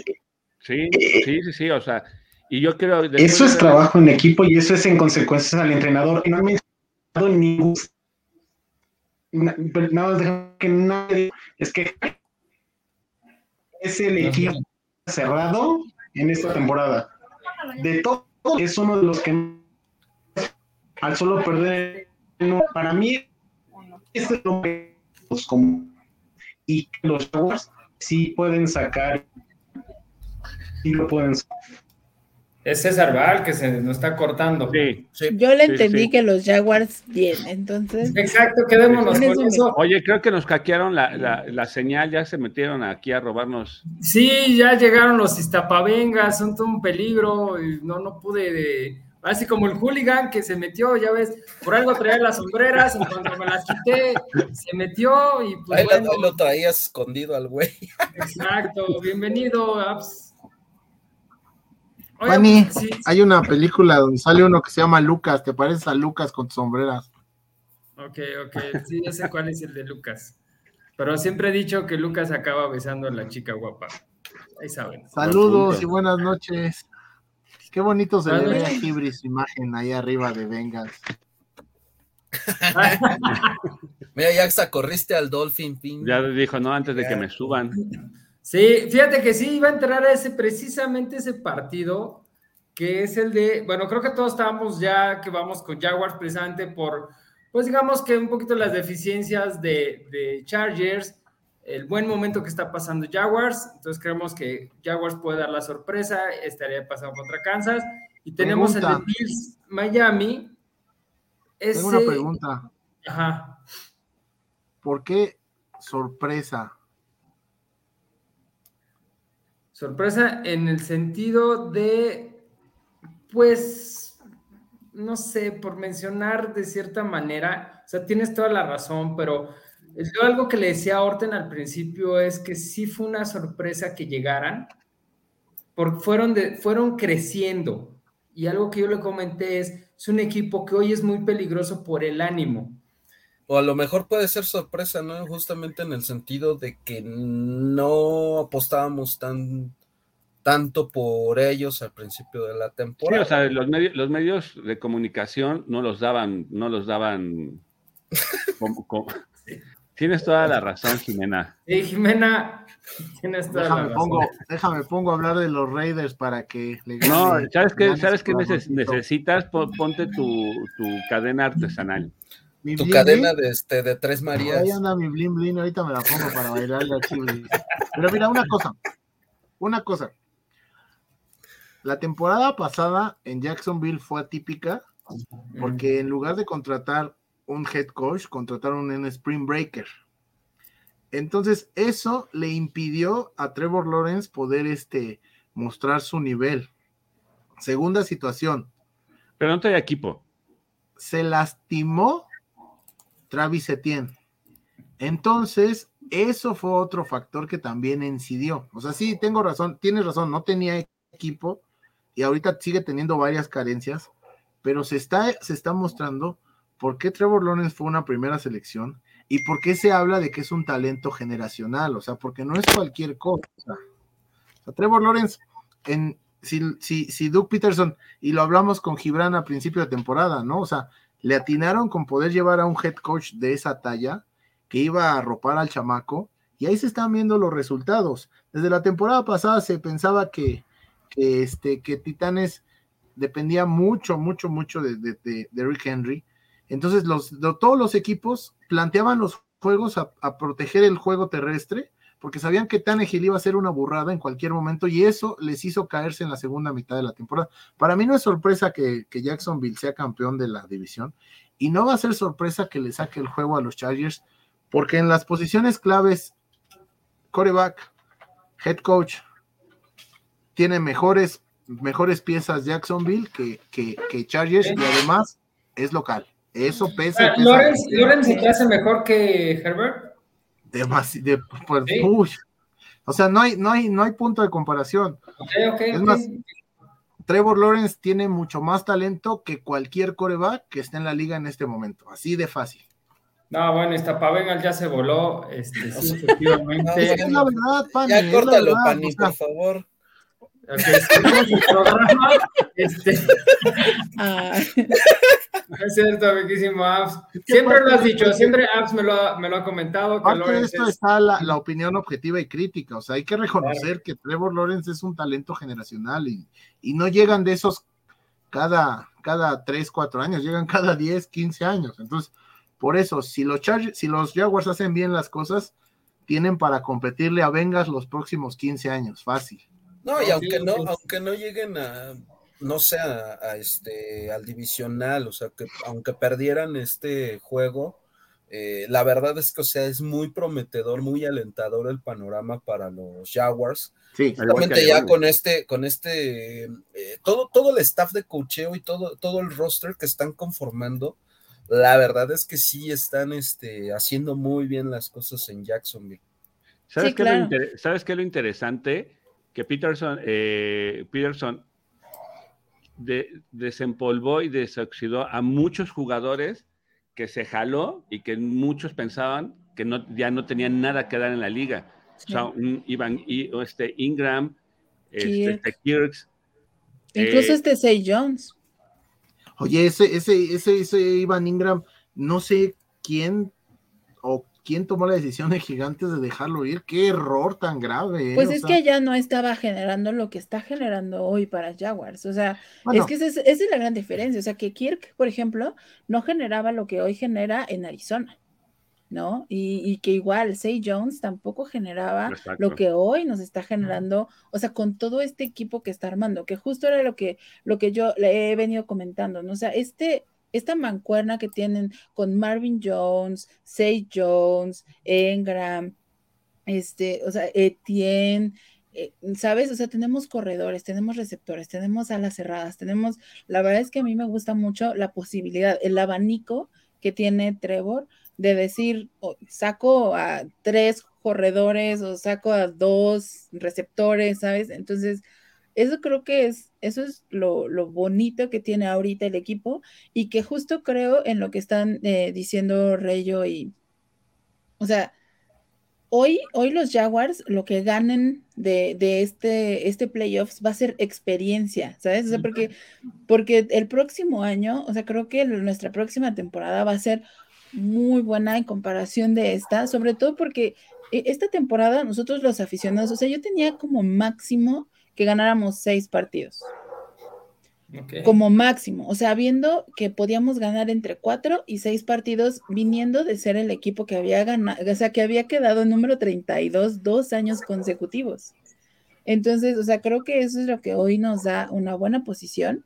sí, sí, sí, o sea, y yo creo... Eso es trabajo en equipo y eso es en consecuencias al entrenador. No han mencionado ningún... Nada más que nadie... Es que es el equipo cerrado en esta temporada. De todo es uno de los que al solo perder para mí este es lo que como y los Jaguars sí pueden sacar y lo pueden es César Val que se nos está cortando. Yo le entendí que los Jaguars bien, entonces. Exacto, quedémonos con eso. Oye, creo que nos hackearon la, la, señal, ya se metieron aquí a robarnos. Sí, ya llegaron los Iztapavengas, son todo un peligro, y no, no pude. Así como el hooligan que se metió, ya ves, por algo traía las sombreras, y cuando me las quité, se metió y pues. Ahí, lo traías escondido al güey. Exacto, bienvenido, Abs. Fanny, hay una película donde sale uno que se llama Lucas, ¿te pareces a Lucas con sombreras? Ok, ok, sí, ya sé cuál es el de Lucas. Pero siempre he dicho que Lucas acaba besando a la chica guapa. Ahí saben. Saludos y buenas noches. Qué bonito se le ve a Kibris su imagen ahí arriba de Vengas. Mira, ya hasta corriste al Dolphin Pin. Ya dijo, no, antes de que me suban. Sí, fíjate que sí iba a entrar a ese, precisamente ese partido, que es el de, bueno, creo que todos estábamos ya que vamos con Jaguars precisamente por, pues digamos que un poquito las deficiencias de, Chargers, el buen momento que está pasando Jaguars, entonces creemos que Jaguars puede dar la sorpresa, estaría pasando contra Kansas, y tenemos el de Bills Miami. Tengo una pregunta. Ajá. ¿Por qué sorpresa? Sorpresa en el sentido de, pues, no sé, por mencionar de cierta manera, o sea, tienes toda la razón, pero yo algo que le decía a Orten al principio es que sí fue una sorpresa que llegaran, porque fueron, fueron creciendo. Y algo que yo le comenté es, es un equipo que hoy es muy peligroso por el ánimo. O a lo mejor puede ser sorpresa, ¿no? Justamente en el sentido de que no apostábamos tan tanto por ellos al principio de la temporada. Sí, o sea, los medios, los medios de comunicación no los daban, no los daban. Tienes toda la razón, Jimena. Sí, Jimena, tienes toda déjame la razón. Pongo, déjame pongo a hablar de los Raiders para que le No, ¿sabes qué, ¿sabes qué necesitas? Ponte tu, tu cadena artesanal tu cadena de, este, de tres Marías. Ahí anda mi bling bling, ahorita me la pongo para bailar la Pero mira, una cosa, una cosa. La temporada pasada en Jacksonville fue atípica porque en lugar de contratar un head coach, contrataron un Spring Breaker. Entonces, eso le impidió a Trevor Lawrence poder este, mostrar su nivel. Segunda situación. Pero no tenía equipo. Se lastimó Travis Etienne. Entonces, eso fue otro factor que también incidió. O sea, sí, tengo razón, tienes razón, no tenía equipo y ahorita sigue teniendo varias carencias, pero se está, se está mostrando por qué Trevor Lawrence fue una primera selección y por qué se habla de que es un talento generacional, o sea, porque no es cualquier cosa. Trevor Lawrence, en, si, si, si Doug Peterson, y lo hablamos con Gibran a principio de temporada, ¿no? O sea, le atinaron con poder llevar a un head coach de esa talla que iba a arropar al chamaco, y ahí se están viendo los resultados. Desde la temporada pasada se pensaba que, este, que Titanes dependía mucho, mucho, mucho de, de, de Rick Henry. Entonces, los, todos los equipos planteaban los juegos a, proteger el juego terrestre, porque sabían que Tannehill iba a ser una burrada en cualquier momento, y eso les hizo caerse en la segunda mitad de la temporada. Para mí no es sorpresa que, que Jacksonville sea campeón de la división, y no va a ser sorpresa que le saque el juego a los Chargers, porque en las posiciones claves coreback, head coach, tiene mejores, mejores piezas Jacksonville que, que, que Chargers y además es local. Eso pesa. Uh, Lawrence, Lawrence se hace mejor que Herbert. Demasi de, pues, ¿Sí? uy. O sea, no hay, no hay, no hay punto de comparación. Okay, okay, es más, Trevor Lawrence tiene mucho más talento que cualquier coreback que esté en la liga en este momento. Así de fácil. No, bueno, esta Pavengal ya se voló, este, sí, efectivamente. No, es la verdad, Pani, ya córtalo, Pani, por favor. Okay, el programa, este... ah. Es cierto, amiguísimo Abs. Siempre lo has dicho, siempre Abs me lo ha, me lo ha comentado. Que Aparte de esto es... está la, la, opinión objetiva y crítica, o sea, hay que reconocer claro. que Trevor Lawrence es un talento generacional y, y no llegan de esos cada, cada 3, 4 años, llegan cada 10, 15 años. Entonces, por eso, si los, Chargers, si los Jaguars hacen bien las cosas, tienen para competirle a Vengas los próximos 15 años, fácil. No, y aunque no, aunque no lleguen a, no sé, a, a este, al divisional, o sea, que aunque perdieran este juego, eh, la verdad es que, o sea, es muy prometedor, muy alentador el panorama para los Jaguars. Sí, Justamente ya con este, con este, eh, todo, todo el staff de cocheo y todo, todo el roster que están conformando, la verdad es que sí están este, haciendo muy bien las cosas en Jacksonville. ¿Sabes, sí, qué, claro. es lo ¿Sabes qué es lo interesante? Que Peterson, eh, Peterson de, desempolvó y desoxidó a muchos jugadores que se jaló y que muchos pensaban que no, ya no tenían nada que dar en la liga. Sí. O sea, un Ivan, este Ingram, este, este Kirks. Incluso eh, este Say Jones. Oye, ese, ese, ese, ese Ivan Ingram, no sé quién quién tomó la decisión de Gigantes de dejarlo ir. Qué error tan grave. ¿eh? Pues o es sea... que ya no estaba generando lo que está generando hoy para Jaguars. O sea, bueno, es que esa es, esa es, la gran diferencia. O sea, que Kirk, por ejemplo, no generaba lo que hoy genera en Arizona. ¿No? Y, y que igual Say Jones tampoco generaba Exacto. lo que hoy nos está generando, o sea, con todo este equipo que está armando, que justo era lo que, lo que yo le he venido comentando, ¿no? O sea, este, esta mancuerna que tienen con Marvin Jones, Say Jones, Engram, este, o sea, Etienne, eh, ¿sabes? O sea, tenemos corredores, tenemos receptores, tenemos alas cerradas, tenemos, la verdad es que a mí me gusta mucho la posibilidad, el abanico que tiene Trevor de decir, oh, saco a tres corredores o saco a dos receptores, ¿sabes? Entonces, eso creo que es, eso es lo, lo, bonito que tiene ahorita el equipo y que justo creo en lo que están eh, diciendo Reyo y, o sea, hoy, hoy los Jaguars lo que ganen de, de, este, este playoffs va a ser experiencia, ¿sabes? O sea, porque, porque el próximo año, o sea, creo que nuestra próxima temporada va a ser muy buena en comparación de esta, sobre todo porque eh, esta temporada nosotros los aficionados, o sea, yo tenía como máximo que ganáramos seis partidos. Okay. Como máximo, o sea, viendo que podíamos ganar entre cuatro y seis partidos, viniendo de ser el equipo que había ganado, o sea, que había quedado en número 32 dos años consecutivos. Entonces, o sea, creo que eso es lo que hoy nos da una buena posición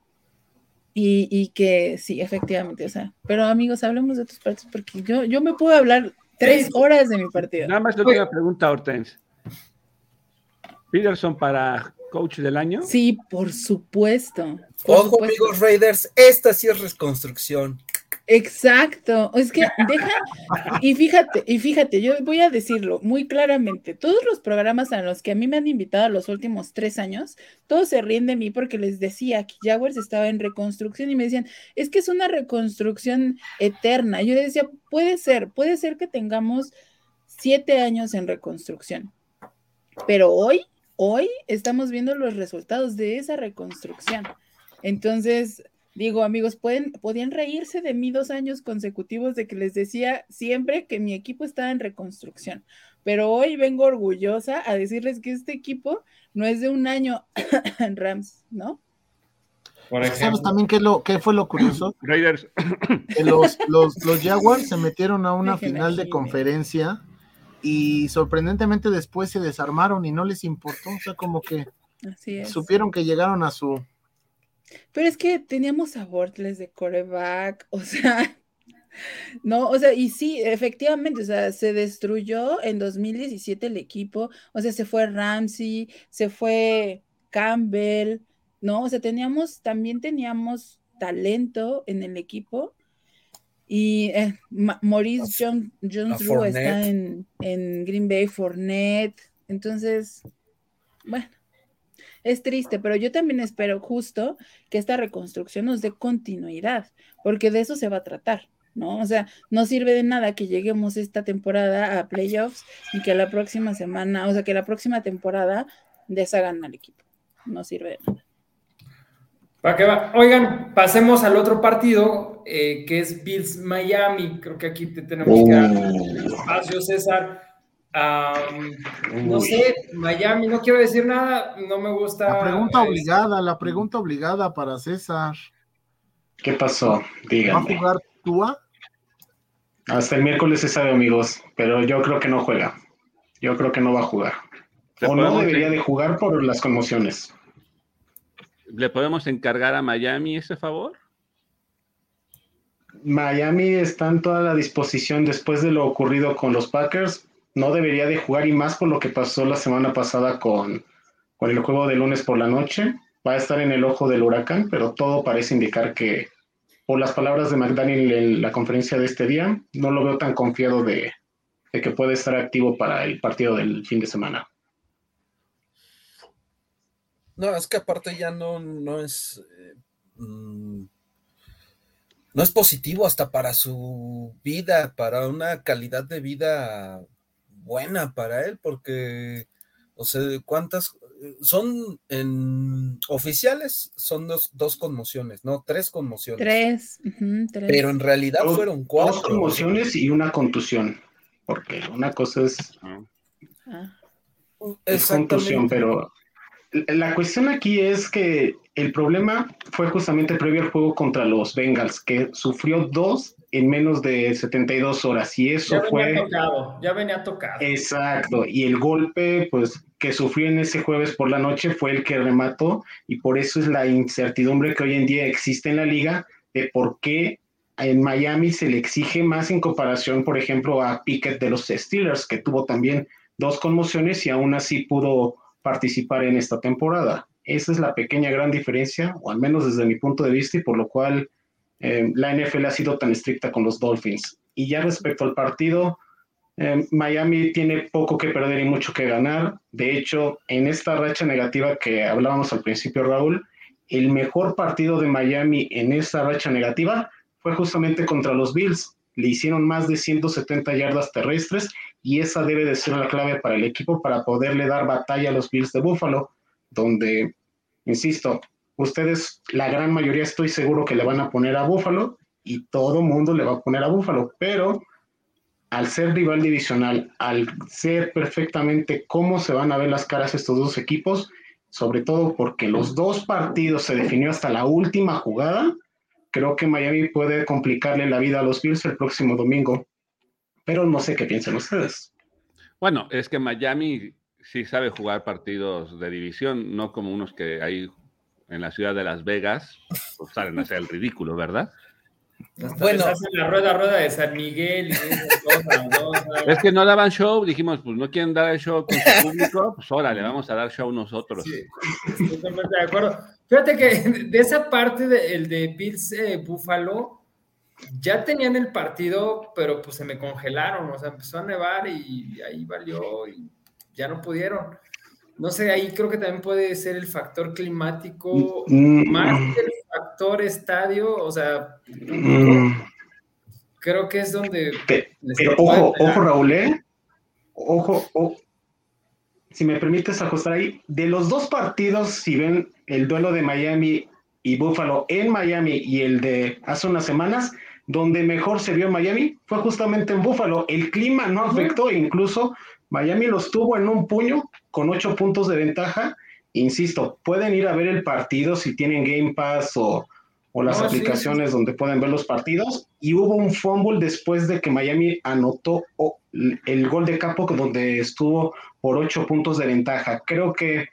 y, y, que sí, efectivamente, o sea, pero amigos, hablemos de tus partidos porque yo, yo me puedo hablar tres horas de mi partido. Nada más tengo una pregunta, Hortense. Peterson para coach del año. Sí, por supuesto. Por Ojo, supuesto. amigos Raiders, esta sí es reconstrucción. Exacto, es que deja, y fíjate, y fíjate, yo voy a decirlo muy claramente, todos los programas a los que a mí me han invitado los últimos tres años, todos se ríen de mí porque les decía que Jaguars estaba en reconstrucción y me decían, es que es una reconstrucción eterna. Yo decía, puede ser, puede ser que tengamos siete años en reconstrucción, pero hoy, hoy estamos viendo los resultados de esa reconstrucción. Entonces, Digo, amigos, pueden, podían reírse de mí dos años consecutivos de que les decía siempre que mi equipo estaba en reconstrucción, pero hoy vengo orgullosa a decirles que este equipo no es de un año en Rams, ¿no? ¿Sabes también qué, lo, qué fue lo curioso? Raiders. los, los, los Jaguars se metieron a una final de conferencia y sorprendentemente después se desarmaron y no les importó, o sea, como que supieron que llegaron a su pero es que teníamos a Bortles de coreback, o sea, no, o sea, y sí, efectivamente, o sea, se destruyó en 2017 el equipo, o sea, se fue Ramsey, se fue Campbell, ¿no? O sea, teníamos, también teníamos talento en el equipo. Y eh, Maurice Jones está en, en Green Bay, Fournette. Entonces, bueno, es triste, pero yo también espero justo que esta reconstrucción nos dé continuidad, porque de eso se va a tratar. ¿no? O sea, no sirve de nada que lleguemos esta temporada a playoffs y que la próxima semana, o sea, que la próxima temporada deshagan al equipo. No sirve de nada. ¿Para qué va? Oigan, pasemos al otro partido, eh, que es Bills Miami. Creo que aquí te tenemos que dar uh. espacio, César no sé, Miami, no quiero decir nada, no me gusta. La pregunta obligada, la pregunta obligada para César. ¿Qué pasó? Díganme. ¿Va a jugar Tua? Hasta el miércoles se sabe, amigos, pero yo creo que no juega. Yo creo que no va a jugar. O no debería de jugar por las conmociones. ¿Le podemos encargar a Miami ese favor? Miami está en toda la disposición después de lo ocurrido con los Packers no debería de jugar y más por lo que pasó la semana pasada con, con el juego de lunes por la noche. Va a estar en el ojo del huracán, pero todo parece indicar que, por las palabras de McDaniel en la conferencia de este día, no lo veo tan confiado de, que puede estar activo para el partido del fin de semana. No, es que aparte ya no, no es. Eh, mm, no es positivo hasta para su vida, para una calidad de vida buena para él, porque, o sea, ¿cuántas? Son en oficiales, son dos, dos conmociones, ¿no? Tres conmociones. Tres, Pero en realidad fueron cuatro. Dos conmociones y una contusión, porque una cosa es, ah. es contusión, pero la cuestión aquí es que el problema fue justamente previo al juego contra los Bengals, que sufrió dos en menos de 72 horas. Y eso ya fue. Tocado, ya venía tocado. Exacto. Y el golpe, pues, que sufrió en ese jueves por la noche fue el que remató. Y por eso es la incertidumbre que hoy en día existe en la liga de por qué en Miami se le exige más en comparación, por ejemplo, a Pickett de los Steelers, que tuvo también dos conmociones y aún así pudo participar en esta temporada. Esa es la pequeña gran diferencia, o al menos desde mi punto de vista, y por lo cual eh, la NFL ha sido tan estricta con los Dolphins. Y ya respecto al partido, eh, Miami tiene poco que perder y mucho que ganar. De hecho, en esta racha negativa que hablábamos al principio, Raúl, el mejor partido de Miami en esta racha negativa fue justamente contra los Bills. Le hicieron más de 170 yardas terrestres y esa debe de ser la clave para el equipo para poderle dar batalla a los Bills de Buffalo, donde, insisto, ustedes, la gran mayoría estoy seguro que le van a poner a Búfalo y todo mundo le va a poner a Búfalo, pero al ser rival divisional, al ser perfectamente cómo se van a ver las caras estos dos equipos, sobre todo porque los dos partidos se definió hasta la última jugada, creo que Miami puede complicarle la vida a los Bills el próximo domingo, pero no sé qué piensan ustedes. Bueno, es que Miami sí sabe jugar partidos de división, no como unos que hay en la ciudad de Las Vegas, pues salen a hacer el ridículo, ¿verdad? bueno, hacen la rueda, rueda de San Miguel. Y es que no daban show, dijimos, pues no quieren dar el show con su público, pues órale, vamos a dar show nosotros. Sí, totalmente de acuerdo. Fíjate que de esa parte del de, Bills eh, Buffalo, ya tenían el partido, pero pues se me congelaron, o sea, empezó a nevar y ahí valió y ya no pudieron. No sé, ahí creo que también puede ser el factor climático mm. más que el factor estadio, o sea, mm. creo que es donde... Ojo, ojo Raúl, ¿eh? Ojo, ojo, si me permites ajustar ahí, de los dos partidos, si ven el duelo de Miami y Buffalo en Miami y el de hace unas semanas, donde mejor se vio Miami fue justamente en Buffalo. El clima no afectó, incluso Miami los tuvo en un puño con ocho puntos de ventaja. Insisto, pueden ir a ver el partido si tienen Game Pass o, las aplicaciones donde pueden ver los partidos. Y hubo un fumble después de que Miami anotó el gol de campo donde estuvo por ocho puntos de ventaja. Creo que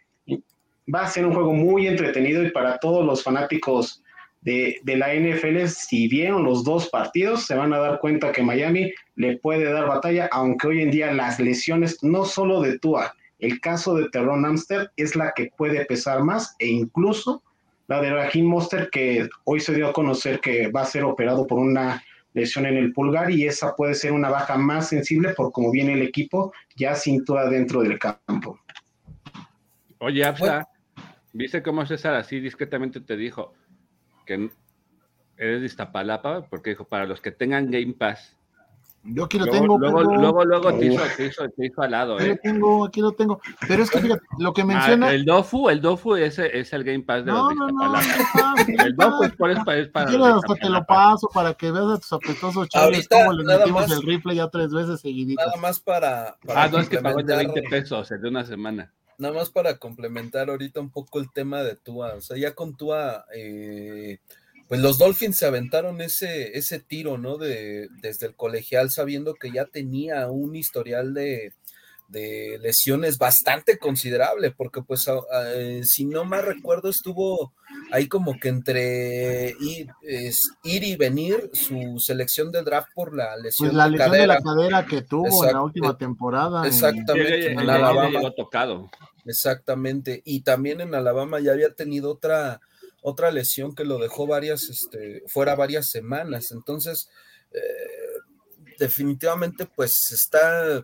va a ser un juego muy entretenido y para todos los fanáticos de, la NFL, si vieron los dos partidos, se van a dar cuenta que Miami le puede dar batalla, aunque hoy en día las lesiones, no solo de Tua, el caso de Terron Amster es la que puede pesar más e incluso la de Raheem Monster que hoy se dio a conocer que va a ser operado por una lesión en el pulgar y esa puede ser una baja más sensible por cómo viene el equipo ya sin Tua dentro del campo. Oye, Absa, ¿viste cómo César así discretamente te dijo? que eres de Iztapalapa, porque dijo, para los que tengan Game Pass. Yo aquí lo tengo. Luego, luego, luego te, hizo, te, hizo, te, hizo, al lado. Aquí lo ¿eh? tengo, aquí lo tengo. Pero es que fíjate, lo que ah, menciona. el Dofu, el Dofu es, es el Game Pass de los de Iztapalapa. No, el Dofu es, para. Es para hasta te lo paso para que veas a tus apetosos chavos como le metimos el rifle ya tres veces seguiditos. Nada más para. para ah, no, es que pagó de 20 pesos el de una semana nada más para complementar ahorita un poco el tema de Tua, o sea, ya con Tua, eh, pues los Dolphins se aventaron ese, ese tiro, ¿no? De, desde el colegial, sabiendo que ya tenía un historial de, lesiones bastante considerable, porque pues eh, si no me recuerdo estuvo ahí como que entre ir, y venir su selección de draft por la lesión, pues la lesión de, la cadera que tuvo en la última temporada. Exactamente, en, Alabama. tocado. Exactamente. Y también en Alabama ya había tenido otra, otra lesión que lo dejó varias, este, fuera varias semanas. Entonces, eh, definitivamente, pues está eh,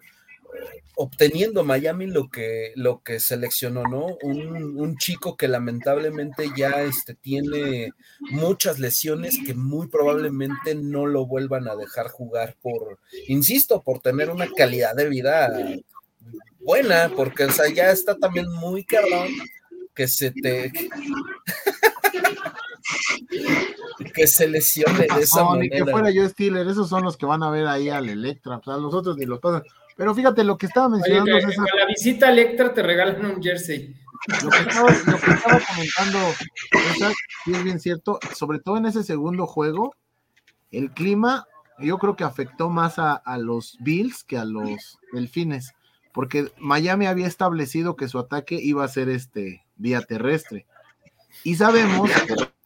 obteniendo Miami lo que, lo que seleccionó, ¿no? Un, un, chico que lamentablemente ya este, tiene muchas lesiones que muy probablemente no lo vuelvan a dejar jugar por, insisto, por tener una calidad de vida buena, porque o sea, ya está también muy cabrón que se te que se lesione de esa no, Ni que fuera yo Steeler, esos son los que van a ver ahí al Electra, o sea, los otros ni los pasan. Pero fíjate lo que estaba mencionando. Oye, que, la visita a Electra te regalan un jersey. Lo que estaba, lo que estaba comentando, sí es bien cierto, sobre todo en ese segundo juego, el clima yo creo que afectó más a, a los Bills que a los Delfines porque Miami había establecido que su ataque iba a ser este vía terrestre. Y sabemos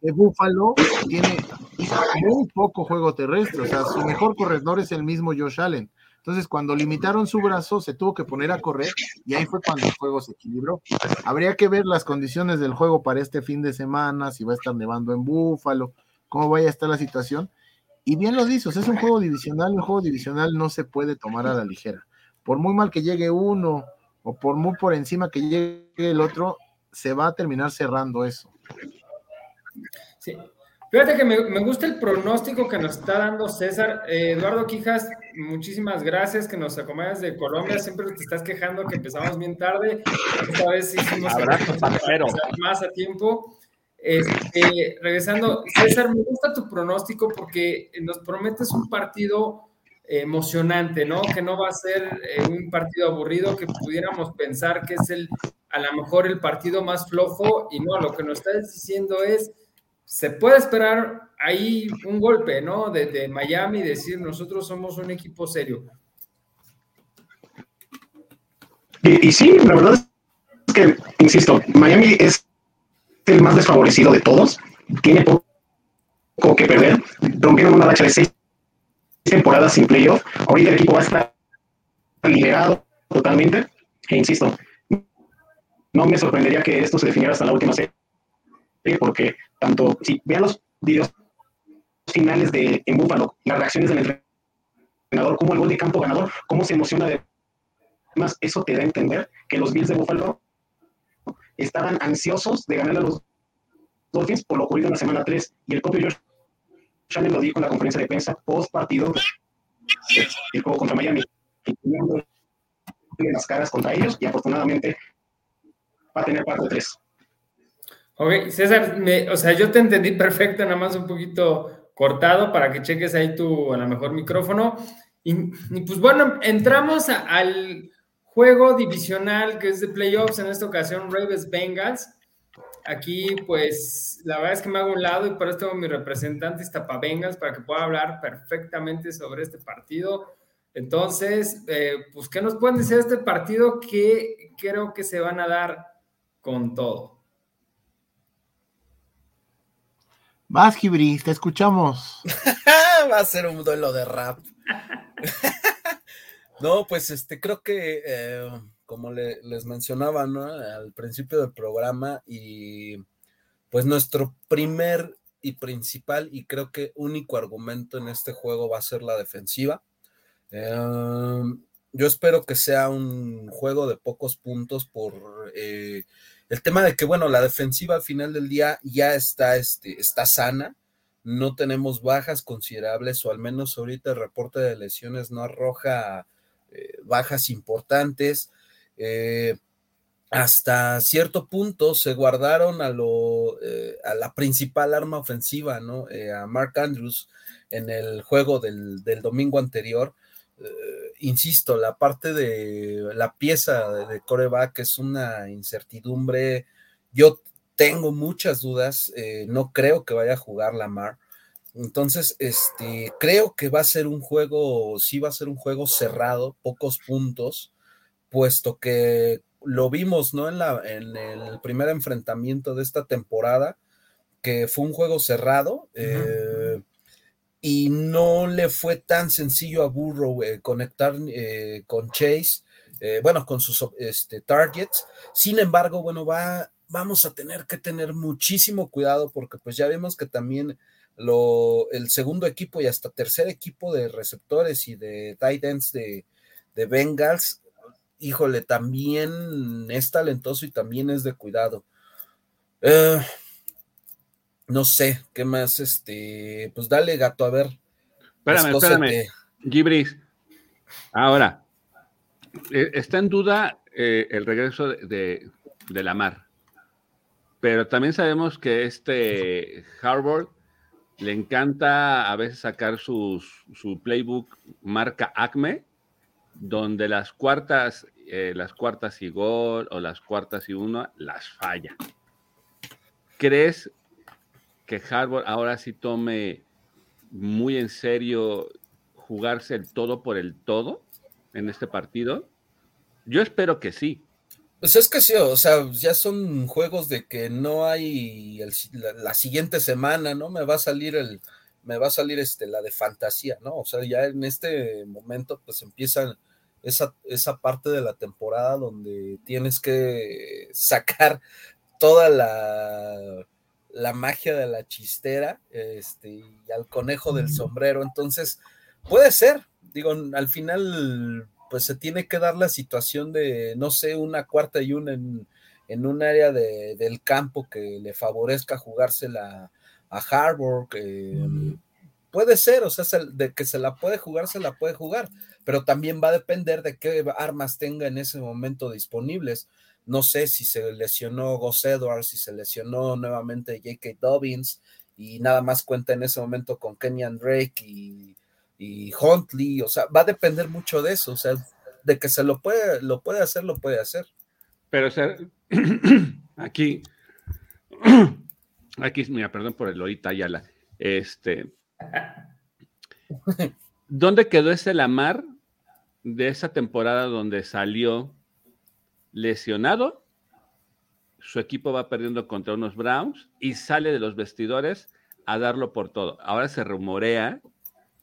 que Buffalo tiene muy poco juego terrestre, o sea, su mejor corredor es el mismo Josh Allen. Entonces, cuando limitaron su brazo, se tuvo que poner a correr y ahí fue cuando el juego se equilibró. Habría que ver las condiciones del juego para este fin de semana, si va a estar nevando en Buffalo, cómo vaya a estar la situación. Y bien lo dices, es un juego divisional, un juego divisional no se puede tomar a la ligera por muy mal que llegue uno o por muy por encima que llegue el otro, se va a terminar cerrando eso. Sí. Fíjate que me, gusta el pronóstico que nos está dando César. Eh, Eduardo Quijas, muchísimas gracias que nos acompañas de Colombia. Siempre te estás quejando que empezamos bien tarde. Esta vez hicimos más a tiempo. Este, regresando, César, me gusta tu pronóstico porque nos prometes un partido emocionante, ¿no? Que no va a ser eh, un partido aburrido, que pudiéramos pensar que es el, a lo mejor el partido más flojo, y no, lo que nos estás diciendo es, se puede esperar ahí un golpe, ¿no? De, de Miami, decir, nosotros somos un equipo serio. Y, sí, la verdad es que, insisto, Miami es el más desfavorecido de todos, tiene poco que perder, rompieron una racha de seis temporada sin playoff. Ahorita el equipo va a estar liberado totalmente. E insisto, no me sorprendería que esto se definiera hasta la última serie, porque tanto, si vean los videos finales de, en Búfalo, las reacciones del entrenador, como el gol de campo ganador, cómo se emociona. Además, eso te da a entender que los Bills de Búfalo estaban ansiosos de ganar a los Dolphins por lo ocurrido en la semana 3. Y el propio Josh Allen lo dijo en la conferencia de prensa post partido el juego contra Miami. las caras contra ellos y afortunadamente va a tener parte 3. Ok, César, o sea, yo te entendí perfecto, nada más un poquito cortado para que cheques ahí tu, a lo mejor, micrófono. Y, pues bueno, entramos al juego divisional que es de playoffs, en esta ocasión Ravens Bengals. Aquí, pues, la verdad es que me hago un lado y por eso tengo mi representante Bengals para que pueda hablar perfectamente sobre este partido. Entonces, eh, pues, ¿qué nos pueden decir de este partido que creo que se van a dar con todo? Vas, Gibri, te escuchamos. Va a ser un duelo de rap. no, pues este, creo que eh, como les mencionaba, ¿no? Al principio del programa y pues nuestro primer y principal y creo que único argumento en este juego va a ser la defensiva. Em, yo espero que sea un juego de pocos puntos por eh, el tema de que, bueno, la defensiva al final del día ya está, este, está sana, no tenemos bajas considerables, o al menos ahorita el reporte de lesiones no arroja eh, bajas importantes. Eh, hasta cierto punto se guardaron a, lo, eh, a la principal arma ofensiva, ¿no? a Mark Andrews en el juego del, del domingo anterior. Eh, insisto, la parte de la pieza de, coreback es una incertidumbre. Yo tengo muchas dudas, eh, no creo que vaya a jugar Lamar. Entonces, este, creo que va a ser un juego, sí va a ser un juego cerrado, pocos puntos, puesto que lo vimos, ¿no? En, la, en el primer enfrentamiento de esta temporada, que fue un juego cerrado y no le fue tan sencillo a Burrow eh, conectar eh, con Chase, eh, bueno, con sus este, targets. Sin embargo, bueno, va, vamos a tener que tener muchísimo cuidado porque pues ya vemos que también lo, el segundo equipo y hasta tercer equipo de receptores y de tight ends de, de Bengals, híjole, también es talentoso y también es de cuidado no sé, ¿qué más? Este, pues dale, gato, a ver. Espérame, espérame. Gibris. Ahora, eh, está en duda eh, el regreso de, de, la mar. Pero también sabemos que este Harvard le encanta a veces sacar su playbook marca Acme, donde las cuartas, eh, las cuartas y gol o las cuartas y uno las falla. ¿Crees que Harvard ahora sí tome muy en serio jugarse el todo por el todo en este partido? Yo espero que sí. Pues es que sí, o sea, ya son juegos de que no hay la, siguiente semana, ¿no? Me va a salir el, me va a salir este, la de fantasía, ¿no? O sea, ya en este momento, pues empieza esa, esa parte de la temporada donde tienes que sacar toda la la magia de la chistera este, y al conejo del sombrero. Entonces, puede ser, digo, al final, pues se tiene que dar la situación de, no sé, una cuarta y una en, un área del campo que le favorezca jugársela a Harvard. Puede ser, o sea, de que se la puede jugar, se la puede jugar, pero también va a depender de qué armas tenga en ese momento disponibles no sé si se lesionó Gus Edwards, si se lesionó nuevamente J.K. Dobbins y nada más cuenta en ese momento con Kenyan Drake y, Huntley, o sea, va a depender mucho de eso, o sea, de que se lo puede, lo puede hacer, lo puede hacer. Pero, o sea, aquí, aquí, mira, perdón por el Lorita Ayala, este, ¿dónde quedó ese Lamar de esa temporada donde salió lesionado, su equipo va perdiendo contra unos Browns y sale de los vestidores a darlo por todo. Ahora se rumorea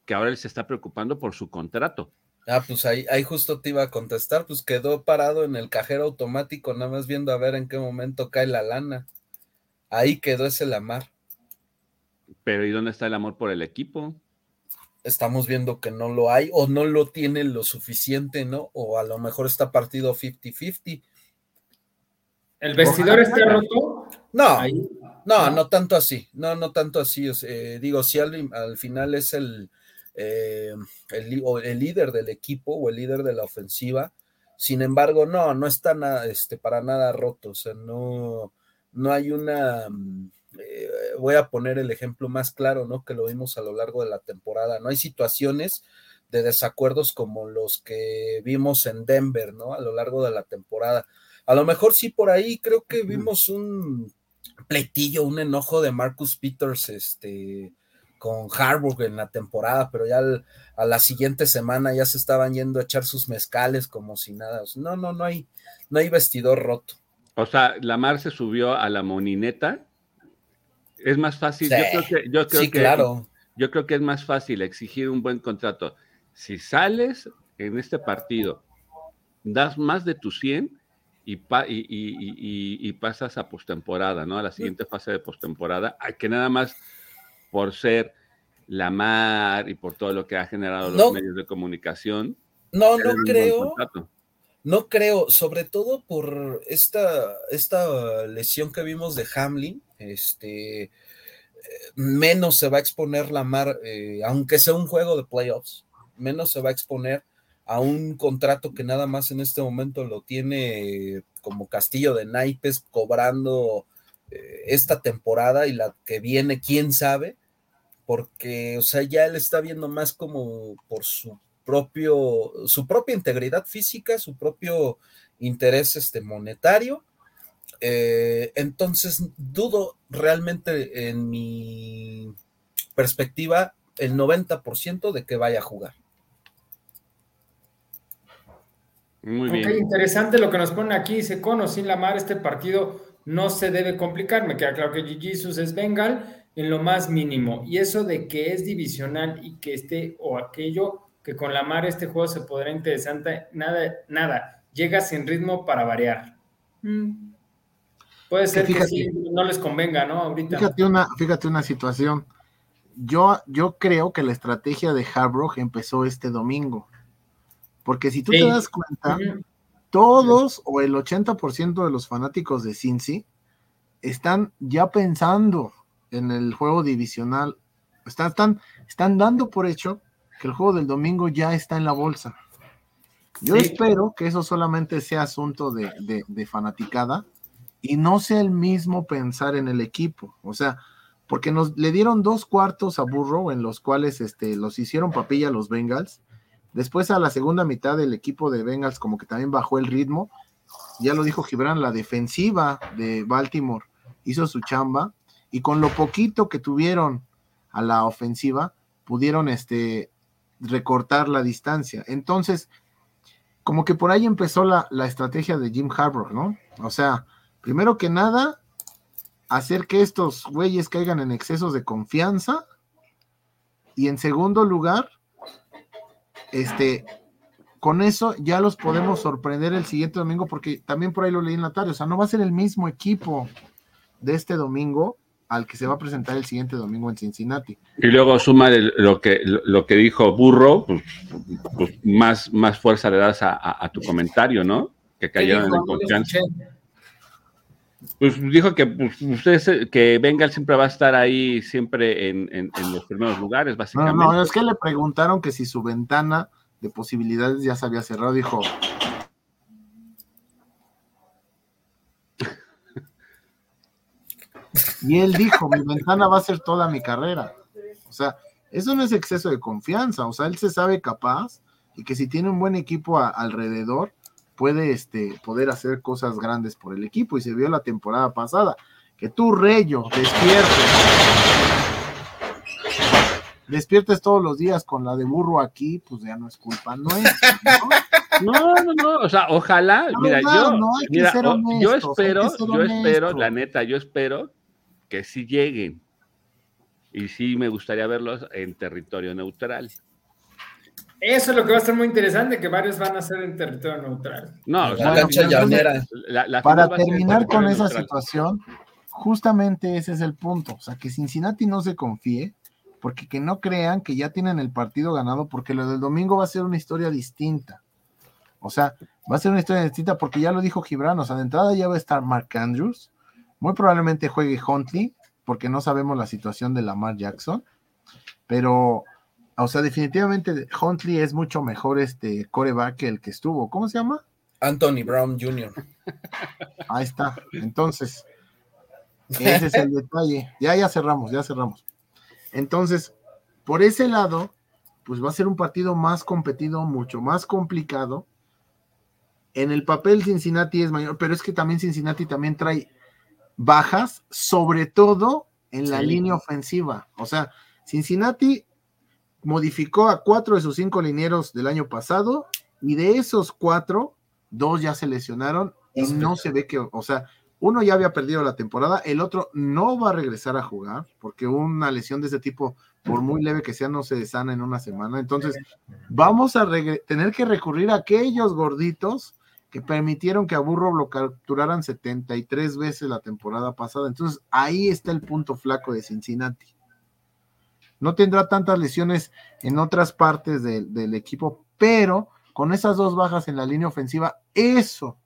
que ahora él se está preocupando por su contrato. Ah, pues ahí, ahí justo te iba a contestar, pues quedó parado en el cajero automático, nada más viendo a ver en qué momento cae la lana. Ahí quedó ese Lamar. Pero ¿y dónde está el amor por el equipo? Estamos viendo que no lo hay o no lo tiene lo suficiente, ¿no? O a lo mejor está partido 50-50. ¿El vestidor está roto? No, no, no tanto así, no, no tanto así. Eh, digo, si al, al, final es el, eh, el, el, líder del equipo o el líder de la ofensiva, sin embargo, no, no está nada, este, para nada roto, o sea, no, no hay una, mm, eh, voy a poner el ejemplo más claro, ¿no? Que lo vimos a lo largo de la temporada, no hay situaciones de desacuerdos como los que vimos en Denver, ¿no? A lo largo de la temporada. A lo mejor sí por ahí creo que vimos un pleitillo, un enojo de Marcus Peters, este, con Harburg en la temporada, pero ya a la siguiente semana ya se estaban yendo a echar sus mezcales como si nada. no, no, no hay, no hay vestidor roto. O sea, Lamar se subió a la monineta. Es más fácil. Yo creo que, yo creo sí, claro. Yo creo que es más fácil exigir un buen contrato. Si sales en este partido, das más de tu 100 y, y, y, pasas a postemporada, ¿no? A la siguiente fase de postemporada, que nada más por ser Lamar y por todo lo que ha generado los medios de comunicación. No, no creo. No creo, sobre todo por esta, esta lesión que vimos de Hamlin, este, menos se va a exponer la mar, eh, aunque sea un juego de playoffs, menos se va a exponer a un contrato que nada más en este momento lo tiene como castillo de naipes cobrando eh, esta temporada y la que viene, quién sabe, porque, o sea, ya él está viendo más como por su propio, su propia integridad física, su propio interés este, monetario. Eh, entonces, dudo realmente en mi perspectiva el 90% de que vaya a jugar. Muy bien. interesante lo que nos pone aquí, dice Cono, sin la mar, este partido no se debe complicar. Me queda claro que Jesus es Bengal en lo más mínimo. Y eso de que es divisional y que esté o aquello que con la mar este juego se podrá interesante, nada, nada, llega sin ritmo para variar. Mm. Puede ser que, sí, no les convenga, ¿no? Ahorita. Fíjate una, fíjate una situación. Yo, yo creo que la estrategia de Harbrook empezó este domingo. Porque si tú te das cuenta, todos o el 80% de los fanáticos de Cincy están ya pensando en el juego divisional. Están, están, están dando por hecho que el juego del domingo ya está en la bolsa. Yo espero que eso solamente sea asunto de, de, fanaticada y no sea el mismo pensar en el equipo. O sea, porque nos le dieron dos cuartos a Burrow en los cuales este, los hicieron papilla los Bengals. Después a la segunda mitad del equipo de Bengals como que también bajó el ritmo. Ya lo dijo Gibran, la defensiva de Baltimore hizo su chamba y con lo poquito que tuvieron a la ofensiva pudieron este, recortar la distancia. Entonces, como que por ahí empezó la, estrategia de Jim Harbour, ¿no? O sea, primero que nada, hacer que estos güeyes caigan en excesos de confianza. Y en segundo lugar, este, con eso ya los podemos sorprender el siguiente domingo, porque también por ahí lo leí en la tarde, o sea, no va a ser el mismo equipo de este domingo al que se va a presentar el siguiente domingo en Cincinnati. Y luego suma lo, que, lo que dijo Burro, pues, pues, más, más fuerza le das a, tu comentario, ¿no? Que cayeron en confianza. Pues dijo que pues, ustedes, que Bengal siempre va a estar ahí, siempre en, en, los primeros lugares, básicamente. No, no, es que le preguntaron que si su ventana de posibilidades ya se había cerrado, dijo, Y él dijo, mi ventana va a ser toda mi carrera. O sea, eso no es exceso de confianza, o sea, él se sabe capaz y que si tiene un buen equipo alrededor, puede este, poder hacer cosas grandes por el equipo y se vio la temporada pasada. Que tú, Reyo, despiertes. Despiertes todos los días con la de burro aquí, pues ya no es culpa nuestra, ¿no? No, no, no, o sea, ojalá, mira, yo, mira, yo espero, yo espero, la neta, yo espero que sí lleguen. Y sí me gustaría verlos en territorio neutral. Eso es lo que va a ser muy interesante, que varios van a ser en territorio neutral. No, la, Para terminar con esa situación, justamente ese es el punto. O sea, que Cincinnati no se confíe, porque que no crean que ya tienen el partido ganado, porque lo del domingo va a ser una historia distinta. O sea, va a ser una historia distinta porque ya lo dijo Gibran, o sea, de entrada ya va a estar Mark Andrews, muy probablemente juegue Huntley, porque no sabemos la situación de Lamar Jackson, pero, o sea, definitivamente Huntley es mucho mejor este coreback que el que estuvo. ¿Cómo se llama? Anthony Brown Jr. Ahí está. Entonces, ese es el detalle. Ya, ya cerramos, ya cerramos. Entonces, por ese lado, pues va a ser un partido más competido, mucho más complicado. En el papel Cincinnati es mayor, pero es que también Cincinnati también trae bajas, sobre todo en la línea ofensiva. O sea, Cincinnati modificó a cuatro de sus cinco linieros del año pasado y de esos cuatro, dos ya se lesionaron y no se ve que, o sea, uno ya había perdido la temporada, el otro no va a regresar a jugar porque una lesión de ese tipo, por muy leve que sea, no se desana en una semana. Entonces, vamos a tener que recurrir a aquellos gorditos que permitieron que a Burro lo capturaran 73 veces la temporada pasada. Entonces, ahí está el punto flaco de Cincinnati. No tendrá tantas lesiones en otras partes del equipo, pero con esas dos bajas en la línea ofensiva, eso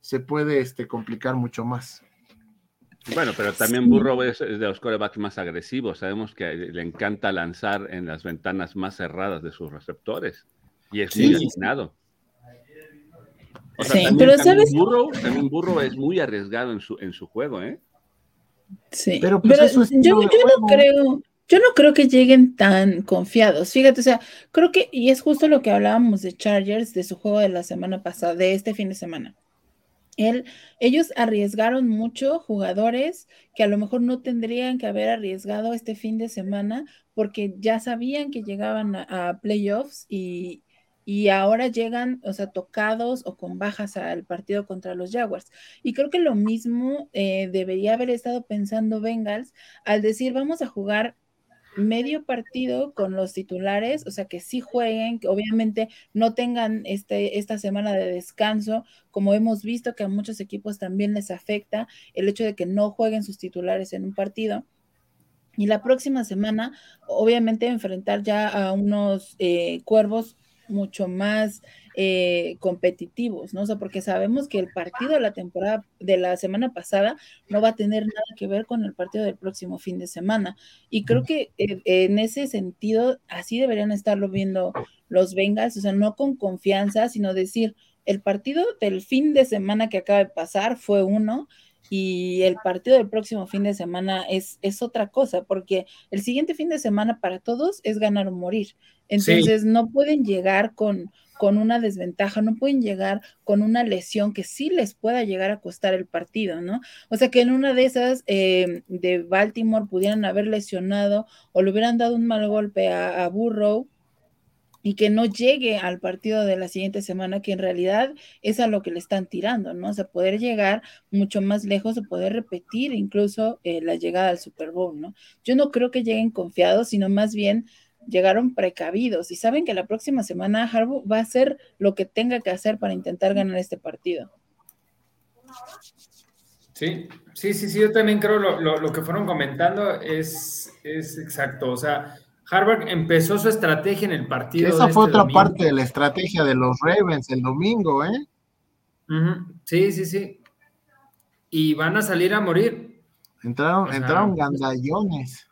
se puede este, complicar mucho más. Bueno, pero también Burrow es, de los corebacks más agresivos. Sabemos que le encanta lanzar en las ventanas más cerradas de sus receptores y es muy asignado. sí, pero sabes. Burrow, también Burrow es muy arriesgado en su, en su juego, ¿eh? Sí, pero, pues, yo, yo no creo. Yo no creo que lleguen tan confiados. Fíjate, o sea, creo que, y es justo lo que hablábamos de Chargers, de su juego de la semana pasada, de este fin de semana ellos arriesgaron mucho jugadores que a lo mejor no tendrían que haber arriesgado este fin de semana porque ya sabían que llegaban a, playoffs y, ahora llegan, o sea, tocados o con bajas al partido contra los Jaguars. Y creo que lo mismo eh, debería haber estado pensando Bengals al decir, vamos a jugar medio partido con los titulares, o sea, que sí jueguen, que obviamente no tengan este, esta semana de descanso, como hemos visto que a muchos equipos también les afecta el hecho de que no jueguen sus titulares en un partido. Y la próxima semana, obviamente, enfrentar ya a unos eh, cuervos mucho más eh, competitivos, ¿no? O sea, porque sabemos que el partido de la temporada de la semana pasada no va a tener nada que ver con el partido del próximo fin de semana. Y creo que eh, en ese sentido, así deberían estarlo viendo los Bengals, o sea, no con confianza, sino decir, el partido del fin de semana que acaba de pasar fue uno, y el partido del próximo fin de semana es, es otra cosa, porque el siguiente fin de semana para todos es ganar o morir. Entonces no pueden llegar con, con una desventaja, no pueden llegar con una lesión que sí les pueda llegar a costar el partido, ¿no? O sea que en una de esas eh, de Baltimore pudieran haber lesionado o le hubieran dado un mal golpe a, a Burrow y que no llegue al partido de la siguiente semana, que en realidad es a lo que le están tirando, ¿no? O sea, poder llegar mucho más lejos o poder repetir incluso eh, la llegada al Super Bowl, ¿no? Yo no creo que lleguen confiados, sino más bien llegaron precavidos y saben que la próxima semana Harbaugh va a hacer lo que tenga que hacer para intentar ganar este partido. Sí, sí, sí, sí, yo también creo lo, lo, que fueron comentando es, es exacto, o sea, Harvard empezó su estrategia en el partido. Esa fue este otra parte de la estrategia de los Ravens el domingo, ¿eh? Sí, sí, sí. Y van a salir a morir. Entraron, entraron gandallones.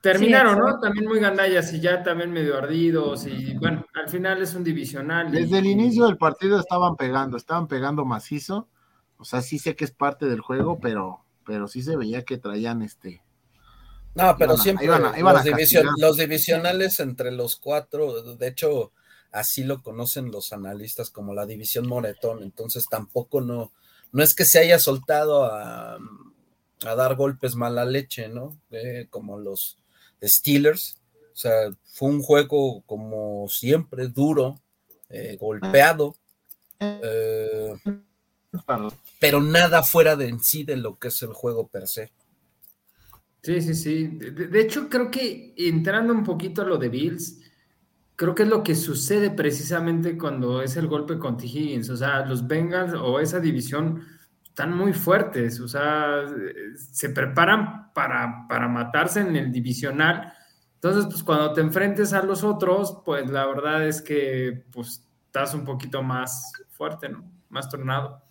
Terminaron, ¿no? También muy gandallas y ya también medio ardidos y bueno, al final es un divisional. Desde el inicio del partido estaban pegando, estaban pegando macizo. O sea, sí sé que es parte del juego, pero, pero sí se veía que traían este. No, pero siempre los, divisionales entre los cuatro, de hecho, así lo conocen los analistas como la división Moretón, entonces tampoco no, no es que se haya soltado a, a dar golpes mala leche, ¿no? Eh, como los, Steelers. O sea, fue un juego como siempre, duro, eh, golpeado, eh, pero nada fuera de en sí de lo que es el juego per se. Sí, sí, sí. De, hecho, creo que entrando un poquito a lo de Bills, creo que es lo que sucede precisamente cuando es el golpe con T. Higgins. O sea, los Bengals o esa división están muy fuertes, o sea, se preparan para, para matarse en el divisional. Entonces, pues cuando te enfrentes a los otros, pues la verdad es que pues estás un poquito más fuerte, ¿no? Más tornado,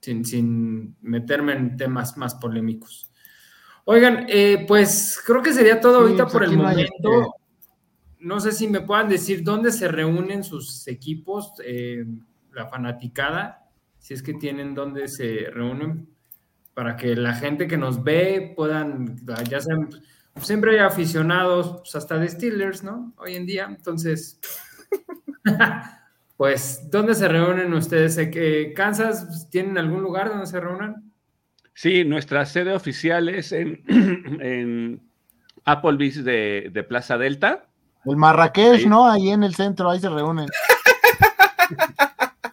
sin, sin meterme en temas más polémicos. Oigan, eh, pues creo que sería todo ahorita pues por el momento. No sé si me puedan decir dónde se reúnen sus equipos, eh, la fanaticada si es que tienen donde se reúnen para que la gente que nos ve puedan, ya sean, siempre hay aficionados, pues, hasta de Steelers, ¿no? Hoy en día, entonces, pues, ¿dónde se reúnen ustedes? que ¿Kansas tienen algún lugar donde se reúnan? Sí, nuestra sede oficial es en, en Applebee's de, de, Plaza Delta. El Marrakech, ¿no? Ahí en el centro, ahí se reúnen.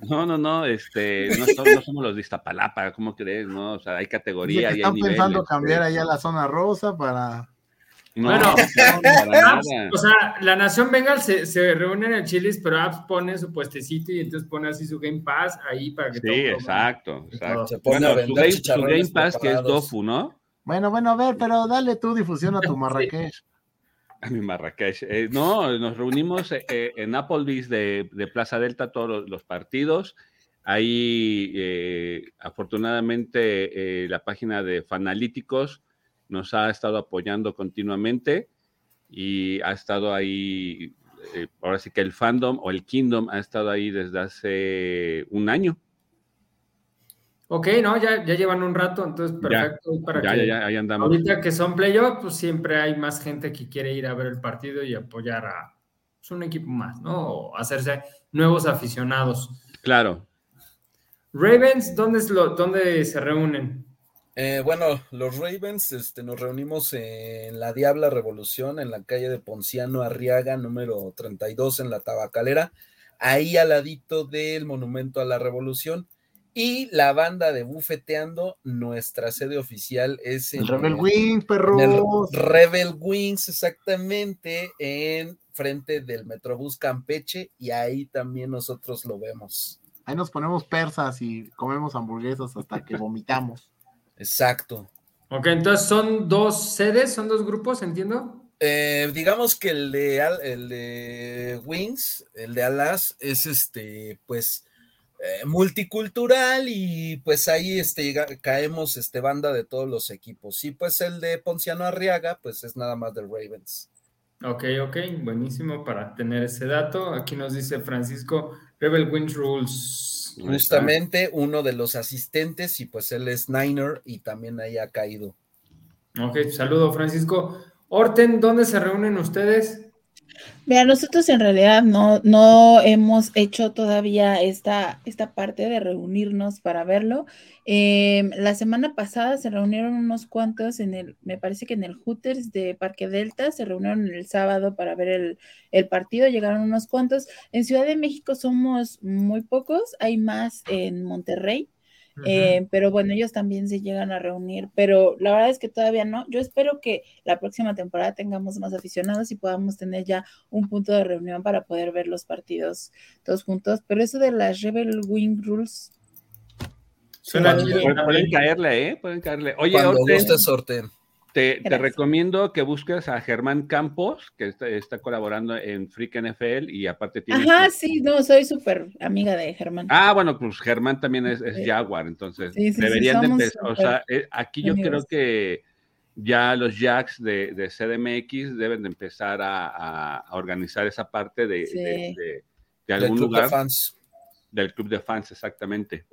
No, no, no, este, no, somos, los de Iztapalapa, ¿cómo crees? No, o sea, hay categoría. y están pensando cambiar allá la zona rosa para. Bueno, o sea, la Nación Bengal se, se, reúne en el Chilis, pero Apps pone su puestecito y entonces pone así su Game Pass ahí para que Sí, exacto, exacto. Se pone a su, Game, Pass que es Dofu, ¿no? Bueno, bueno, a ver, pero dale tu difusión a tu Marrakech. A mi Marrakech. Eh, no, nos reunimos eh, eh, en Applebee's de, de, Plaza Delta todos los, partidos. Ahí, afortunadamente, la página de Fanalíticos nos ha estado apoyando continuamente y ha estado ahí, ahora sí que el fandom o el kingdom ha estado ahí desde hace un año. Ok, no, ya, ya llevan un rato, entonces perfecto. Ya, para que, ya, ahí andamos. Ahorita que son playoffs, pues siempre hay más gente que quiere ir a ver el partido y apoyar a pues, un equipo más, ¿no? O hacerse nuevos aficionados. Claro. Ravens, ¿dónde, es lo, dónde se reúnen? Eh, bueno, los Ravens este, nos reunimos en la Diabla Revolución, en la calle de Ponciano Arriaga, número 32, en la Tabacalera, ahí al ladito del Monumento a la Revolución. Y la banda de Bufeteando, nuestra sede oficial es en Rebel Wings, perro. Rebel Wings, exactamente, en frente del Metrobús Campeche, y ahí también nosotros lo vemos. Ahí nos ponemos persas y comemos hamburguesas hasta que vomitamos. Exacto. Ok, entonces son dos sedes, son dos grupos, entiendo. Eh, digamos que el de, el de Wings, el de Alas, es este, pues eh, multicultural y pues ahí este, caemos este, banda de todos los equipos. Y pues el de Ponciano Arriaga, pues es nada más del Ravens. Ok, ok, buenísimo para tener ese dato. Aquí nos dice Francisco, Rebel Wings Rules. Justamente uno de los asistentes y pues él es Niner y también ahí ha caído. Ok, saludo Francisco. Orten, ¿dónde se reúnen ustedes? Mira, nosotros en realidad no, no hemos hecho todavía esta, esta parte de reunirnos para verlo. Em, la semana pasada se reunieron unos cuantos en el, me parece que en el Hooters de Parque Delta, se reunieron el sábado para ver el, el partido, llegaron unos cuantos. En Ciudad de México somos muy pocos, hay más en Monterrey. Eh, pero bueno, ellos también se llegan a reunir, pero la verdad es que todavía no. Yo espero que la próxima temporada tengamos más aficionados y podamos tener ya un punto de reunión para poder ver los partidos todos juntos. Pero eso de las Rebel Wing Rules. pueden, caerle, ¿eh? Pueden caerle. Oye, Cuando guste sorteo. Te, recomiendo que busques a Germán Campos, que está, colaborando en Freak NFL y aparte tiene. Ajá, sí, no, soy súper amiga de Germán. Ah, bueno, pues Germán también es, Jaguar, entonces deberían de empezar. O sea, eh, aquí yo creo que ya los Jacks de, CDMX deben de empezar a, organizar esa parte de, de, algún club lugar. De fans. Del club de fans, exactamente.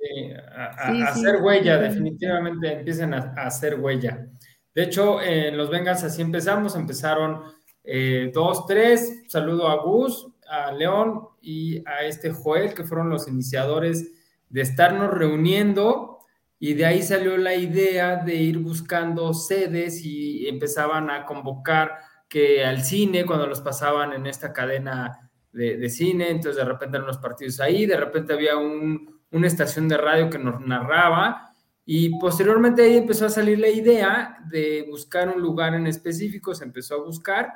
a, hacer huella, definitivamente empiecen a hacer huella. De hecho, en los Bengals así empezamos, empezaron eh, dos, tres, saludo a Gus, a León y a este Joel, que fueron los iniciadores de estarnos reuniendo. Y de ahí salió la idea de ir buscando sedes y empezaban a convocar que al cine, cuando los pasaban en esta cadena de, cine, entonces de repente eran los partidos ahí, de repente había una estación de radio que nos narraba y posteriormente ahí empezó a salir la idea de buscar un lugar en específico, se empezó a buscar.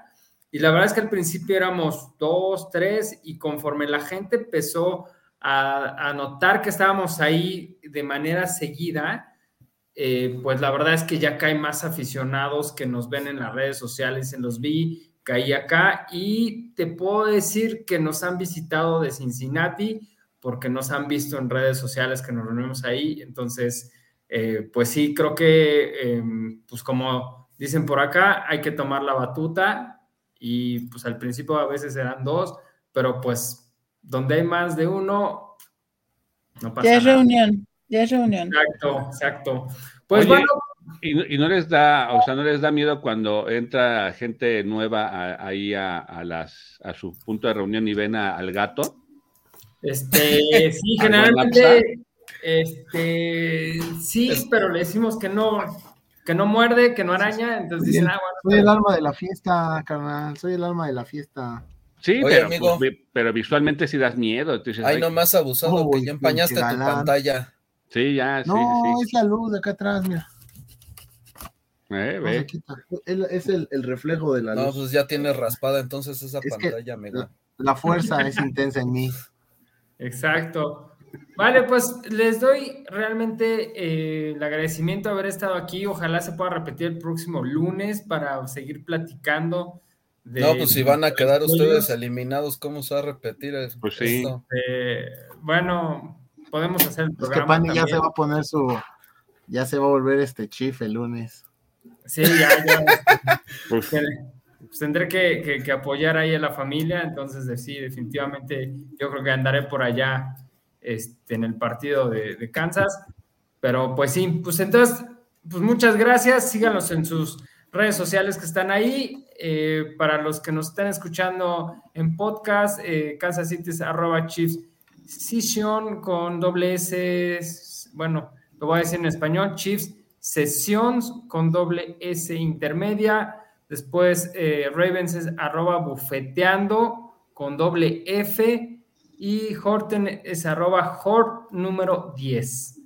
Y la verdad es que al principio éramos dos, tres, y conforme la gente empezó a, notar que estábamos ahí de manera seguida, eh, pues la verdad es que ya hay más aficionados que nos ven en las redes sociales, en los vi, caí acá y te puedo decir que nos han visitado de Cincinnati porque nos han visto en redes sociales que nos reunimos ahí, entonces, eh, pues sí, creo que, em, pues como dicen por acá, hay que tomar la batuta y pues al principio a veces eran dos, pero pues donde hay más de uno, no pasa ya es reunión, ya es reunión. Exacto, exacto. Pues bueno. Y, no les da, o sea, no les da miedo cuando entra gente nueva ahí a, las, a su punto de reunión y ven al gato. Este, sí, generalmente, este, sí, pero le decimos que no, que no muerde, que no araña, entonces dicen, ah, bueno. Soy el alma de la fiesta, carnal, soy el alma de la fiesta. Sí, pero, pues, pero, visualmente sí das miedo. Ay, no más abusado, que ya empañaste tu pantalla. Sí, ya, sí. No, es la luz de acá atrás, mira. Eh, ve. Es el, el, reflejo de la luz. No, pues ya tienes raspada entonces esa pantalla, amigo. La, fuerza es intensa en mí. Exacto. Vale, pues les doy realmente eh, el agradecimiento de haber estado aquí. Ojalá se pueda repetir el próximo lunes para seguir platicando. no, pues si van a quedar ustedes eliminados, ¿cómo se va a repetir? Pues sí. Eh, bueno, podemos hacer el programa. Es que ya se va a poner su. Ya se va a volver este chief el lunes. Sí, ya, ya. pues, pues tendré que, apoyar ahí a la familia, entonces sí, definitivamente yo creo que andaré por allá este, en el partido de, Kansas, pero pues sí, pues entonces, pues muchas gracias, síganos en sus redes sociales que están ahí, eh, para los que nos están escuchando en podcast, eh, Kansas City es arroba Chiefs Session con doble S, bueno, lo voy a decir en español, Chiefs Session con doble S intermedia, Después eh, Ravens es arroba bufeteando con doble F y Horten es arroba Hort número 10.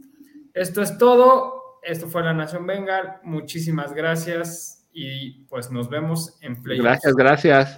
Esto es todo. Esto fue La Nación Bengal. Muchísimas gracias y pues nos vemos en Play. Gracias, gracias.